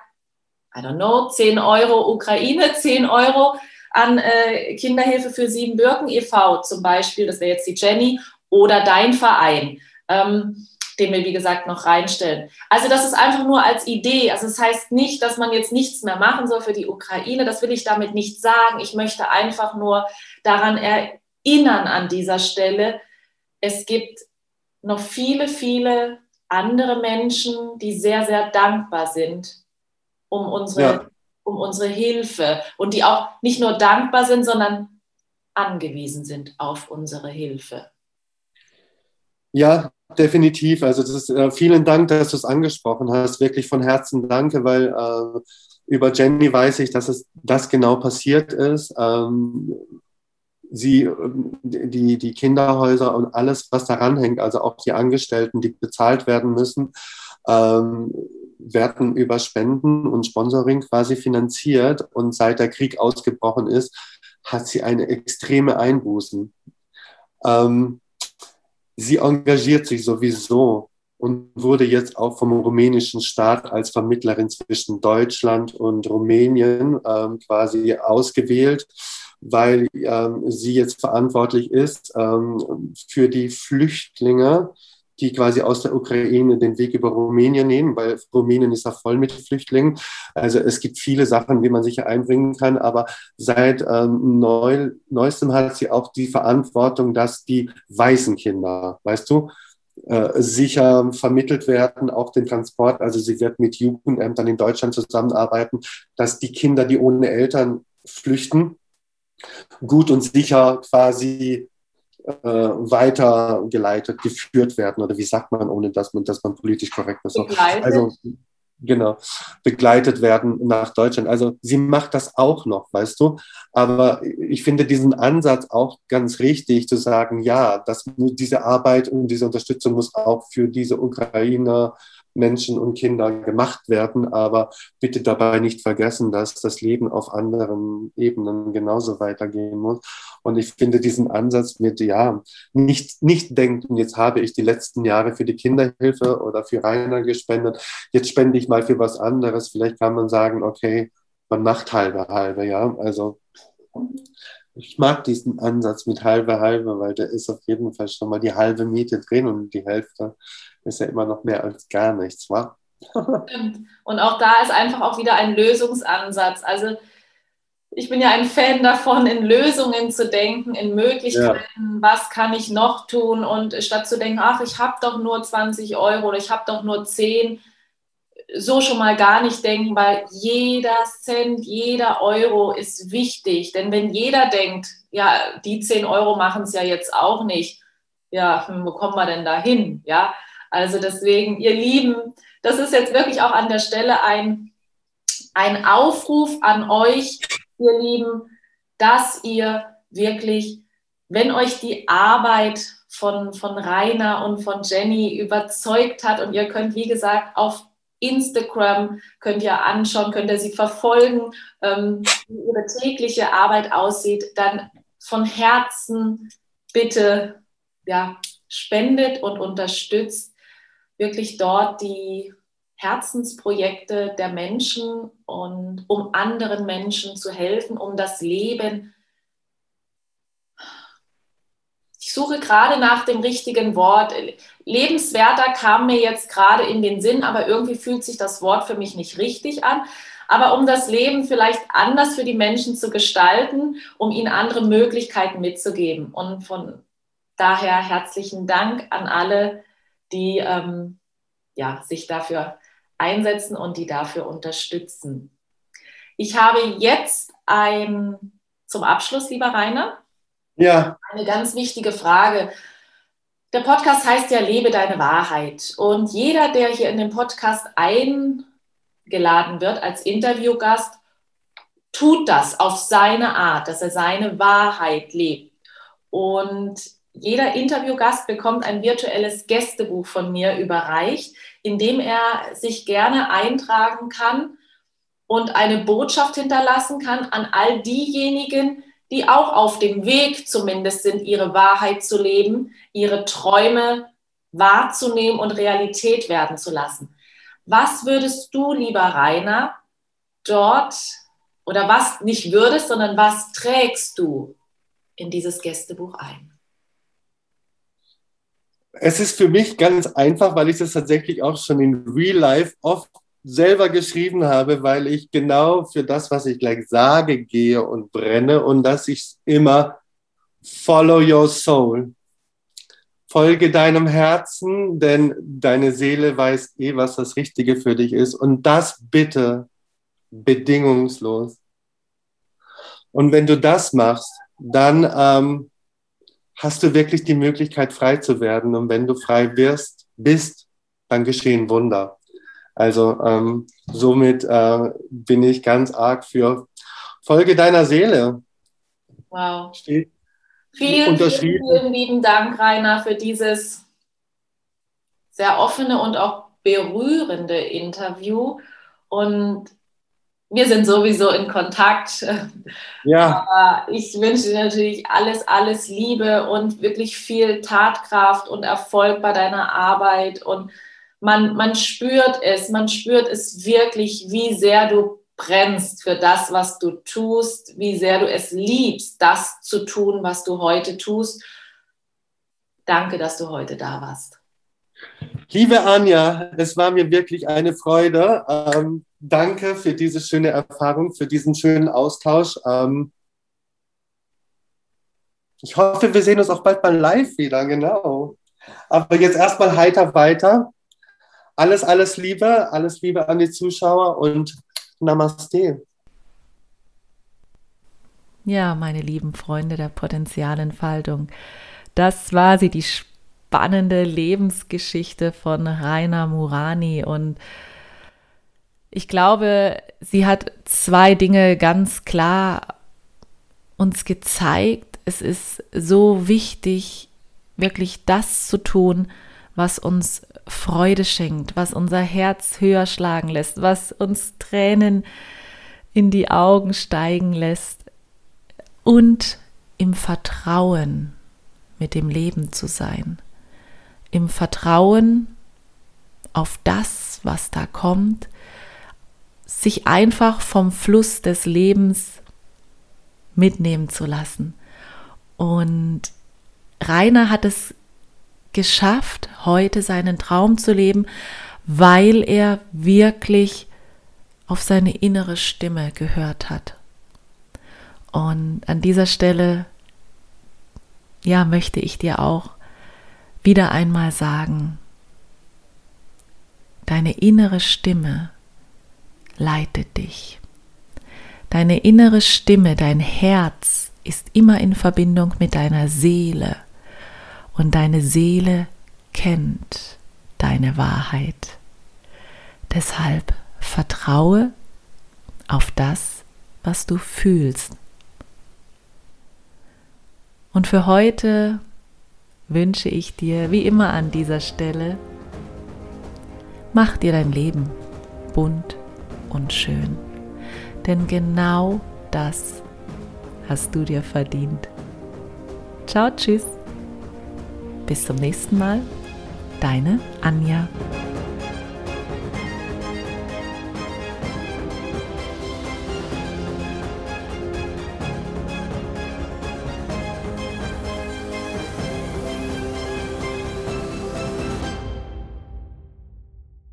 I don't know, 10 Euro Ukraine, *laughs* 10 Euro an äh, Kinderhilfe für Siebenbürgen e.V. zum Beispiel, das wäre jetzt die Jenny, oder dein Verein, ähm, den wir, wie gesagt, noch reinstellen. Also das ist einfach nur als Idee. Also es das heißt nicht, dass man jetzt nichts mehr machen soll für die Ukraine. Das will ich damit nicht sagen. Ich möchte einfach nur daran erinnern an dieser Stelle. Es gibt noch viele, viele andere Menschen, die sehr, sehr dankbar sind um unsere ja um unsere Hilfe und die auch nicht nur dankbar sind, sondern angewiesen sind auf unsere Hilfe. Ja, definitiv. Also das ist, äh, vielen Dank, dass du es angesprochen hast. Wirklich von Herzen danke, weil äh, über Jenny weiß ich, dass es das genau passiert ist. Ähm, sie, die, die Kinderhäuser und alles, was daran hängt, also auch die Angestellten, die bezahlt werden müssen, ähm, werden über Spenden und Sponsoring quasi finanziert. Und seit der Krieg ausgebrochen ist, hat sie eine extreme Einbußen. Ähm, sie engagiert sich sowieso und wurde jetzt auch vom rumänischen Staat als Vermittlerin zwischen Deutschland und Rumänien ähm, quasi ausgewählt, weil ähm, sie jetzt verantwortlich ist ähm, für die Flüchtlinge, die quasi aus der Ukraine den Weg über Rumänien nehmen, weil Rumänien ist ja voll mit Flüchtlingen. Also es gibt viele Sachen, wie man sich einbringen kann, aber seit ähm, neu, neuestem hat sie auch die Verantwortung, dass die weißen Kinder, weißt du, äh, sicher vermittelt werden, auch den Transport. Also sie wird mit Jugendämtern in Deutschland zusammenarbeiten, dass die Kinder, die ohne Eltern flüchten, gut und sicher quasi weitergeleitet, geführt werden oder wie sagt man, ohne dass man, dass man politisch korrekt ist. Begleitet. Also genau, begleitet werden nach Deutschland. Also sie macht das auch noch, weißt du. Aber ich finde diesen Ansatz auch ganz richtig, zu sagen, ja, dass diese Arbeit und diese Unterstützung muss auch für diese Ukrainer Menschen und Kinder gemacht werden. Aber bitte dabei nicht vergessen, dass das Leben auf anderen Ebenen genauso weitergehen muss. Und ich finde diesen Ansatz mit, ja, nicht, nicht denken, jetzt habe ich die letzten Jahre für die Kinderhilfe oder für Rainer gespendet, jetzt spende ich mal für was anderes. Vielleicht kann man sagen, okay, man macht halbe halbe, ja. Also ich mag diesen Ansatz mit halbe halbe, weil da ist auf jeden Fall schon mal die halbe Miete drin und die Hälfte ist ja immer noch mehr als gar nichts, wa? *laughs* Stimmt. Und auch da ist einfach auch wieder ein Lösungsansatz. Also ich bin ja ein Fan davon, in Lösungen zu denken, in Möglichkeiten, ja. was kann ich noch tun und statt zu denken, ach, ich habe doch nur 20 Euro oder ich habe doch nur 10, so schon mal gar nicht denken, weil jeder Cent, jeder Euro ist wichtig. Denn wenn jeder denkt, ja, die 10 Euro machen es ja jetzt auch nicht, ja, hm, wo kommen wir denn da hin? Ja, also deswegen, ihr Lieben, das ist jetzt wirklich auch an der Stelle ein, ein Aufruf an euch, ihr Lieben, dass ihr wirklich, wenn euch die Arbeit von, von Rainer und von Jenny überzeugt hat und ihr könnt, wie gesagt, auf Instagram könnt ihr anschauen, könnt ihr sie verfolgen, ähm, wie ihre tägliche Arbeit aussieht, dann von Herzen bitte ja, spendet und unterstützt wirklich dort die Herzensprojekte der Menschen und um anderen Menschen zu helfen, um das Leben ich suche gerade nach dem richtigen Wort. Lebenswerter kam mir jetzt gerade in den Sinn, aber irgendwie fühlt sich das Wort für mich nicht richtig an. Aber um das Leben vielleicht anders für die Menschen zu gestalten, um ihnen andere Möglichkeiten mitzugeben. Und von daher herzlichen Dank an alle, die ähm, ja, sich dafür einsetzen und die dafür unterstützen. Ich habe jetzt ein, zum Abschluss, lieber Rainer, ja. Eine ganz wichtige Frage. Der Podcast heißt ja Lebe deine Wahrheit. Und jeder, der hier in den Podcast eingeladen wird als Interviewgast, tut das auf seine Art, dass er seine Wahrheit lebt. Und jeder Interviewgast bekommt ein virtuelles Gästebuch von mir überreicht, in dem er sich gerne eintragen kann und eine Botschaft hinterlassen kann an all diejenigen, die auch auf dem Weg zumindest sind, ihre Wahrheit zu leben, ihre Träume wahrzunehmen und Realität werden zu lassen. Was würdest du, lieber Rainer, dort oder was nicht würdest, sondern was trägst du in dieses Gästebuch ein? Es ist für mich ganz einfach, weil ich das tatsächlich auch schon in Real Life oft selber geschrieben habe, weil ich genau für das, was ich gleich sage, gehe und brenne und dass ich immer follow your soul. Folge deinem Herzen, denn deine Seele weiß eh, was das Richtige für dich ist. Und das bitte bedingungslos. Und wenn du das machst, dann ähm, hast du wirklich die Möglichkeit, frei zu werden. Und wenn du frei wirst, bist, dann geschehen Wunder. Also ähm, somit äh, bin ich ganz arg für Folge deiner Seele. Wow. Steht vielen, vielen, vielen lieben Dank, Rainer, für dieses sehr offene und auch berührende Interview. Und wir sind sowieso in Kontakt. Ja. Aber ich wünsche dir natürlich alles, alles Liebe und wirklich viel Tatkraft und Erfolg bei deiner Arbeit und man, man spürt es, man spürt es wirklich, wie sehr du brennst für das, was du tust, wie sehr du es liebst, das zu tun, was du heute tust. Danke, dass du heute da warst. Liebe Anja, es war mir wirklich eine Freude. Ähm, danke für diese schöne Erfahrung, für diesen schönen Austausch. Ähm, ich hoffe, wir sehen uns auch bald mal live wieder, genau. Aber jetzt erstmal heiter weiter. Alles, alles Liebe, alles Liebe an die Zuschauer und Namaste. Ja, meine lieben Freunde der Potenzialentfaltung, das war sie, die spannende Lebensgeschichte von Rainer Murani und ich glaube, sie hat zwei Dinge ganz klar uns gezeigt. Es ist so wichtig, wirklich das zu tun, was uns Freude schenkt, was unser Herz höher schlagen lässt, was uns Tränen in die Augen steigen lässt und im Vertrauen mit dem Leben zu sein, im Vertrauen auf das, was da kommt, sich einfach vom Fluss des Lebens mitnehmen zu lassen. Und Rainer hat es geschafft, heute seinen Traum zu leben, weil er wirklich auf seine innere Stimme gehört hat. Und an dieser Stelle, ja, möchte ich dir auch wieder einmal sagen, deine innere Stimme leitet dich. Deine innere Stimme, dein Herz ist immer in Verbindung mit deiner Seele und deine Seele kennt deine Wahrheit. Deshalb vertraue auf das, was du fühlst. Und für heute wünsche ich dir, wie immer an dieser Stelle, mach dir dein Leben bunt und schön. Denn genau das hast du dir verdient. Ciao, tschüss. Bis zum nächsten Mal. Deine Anja.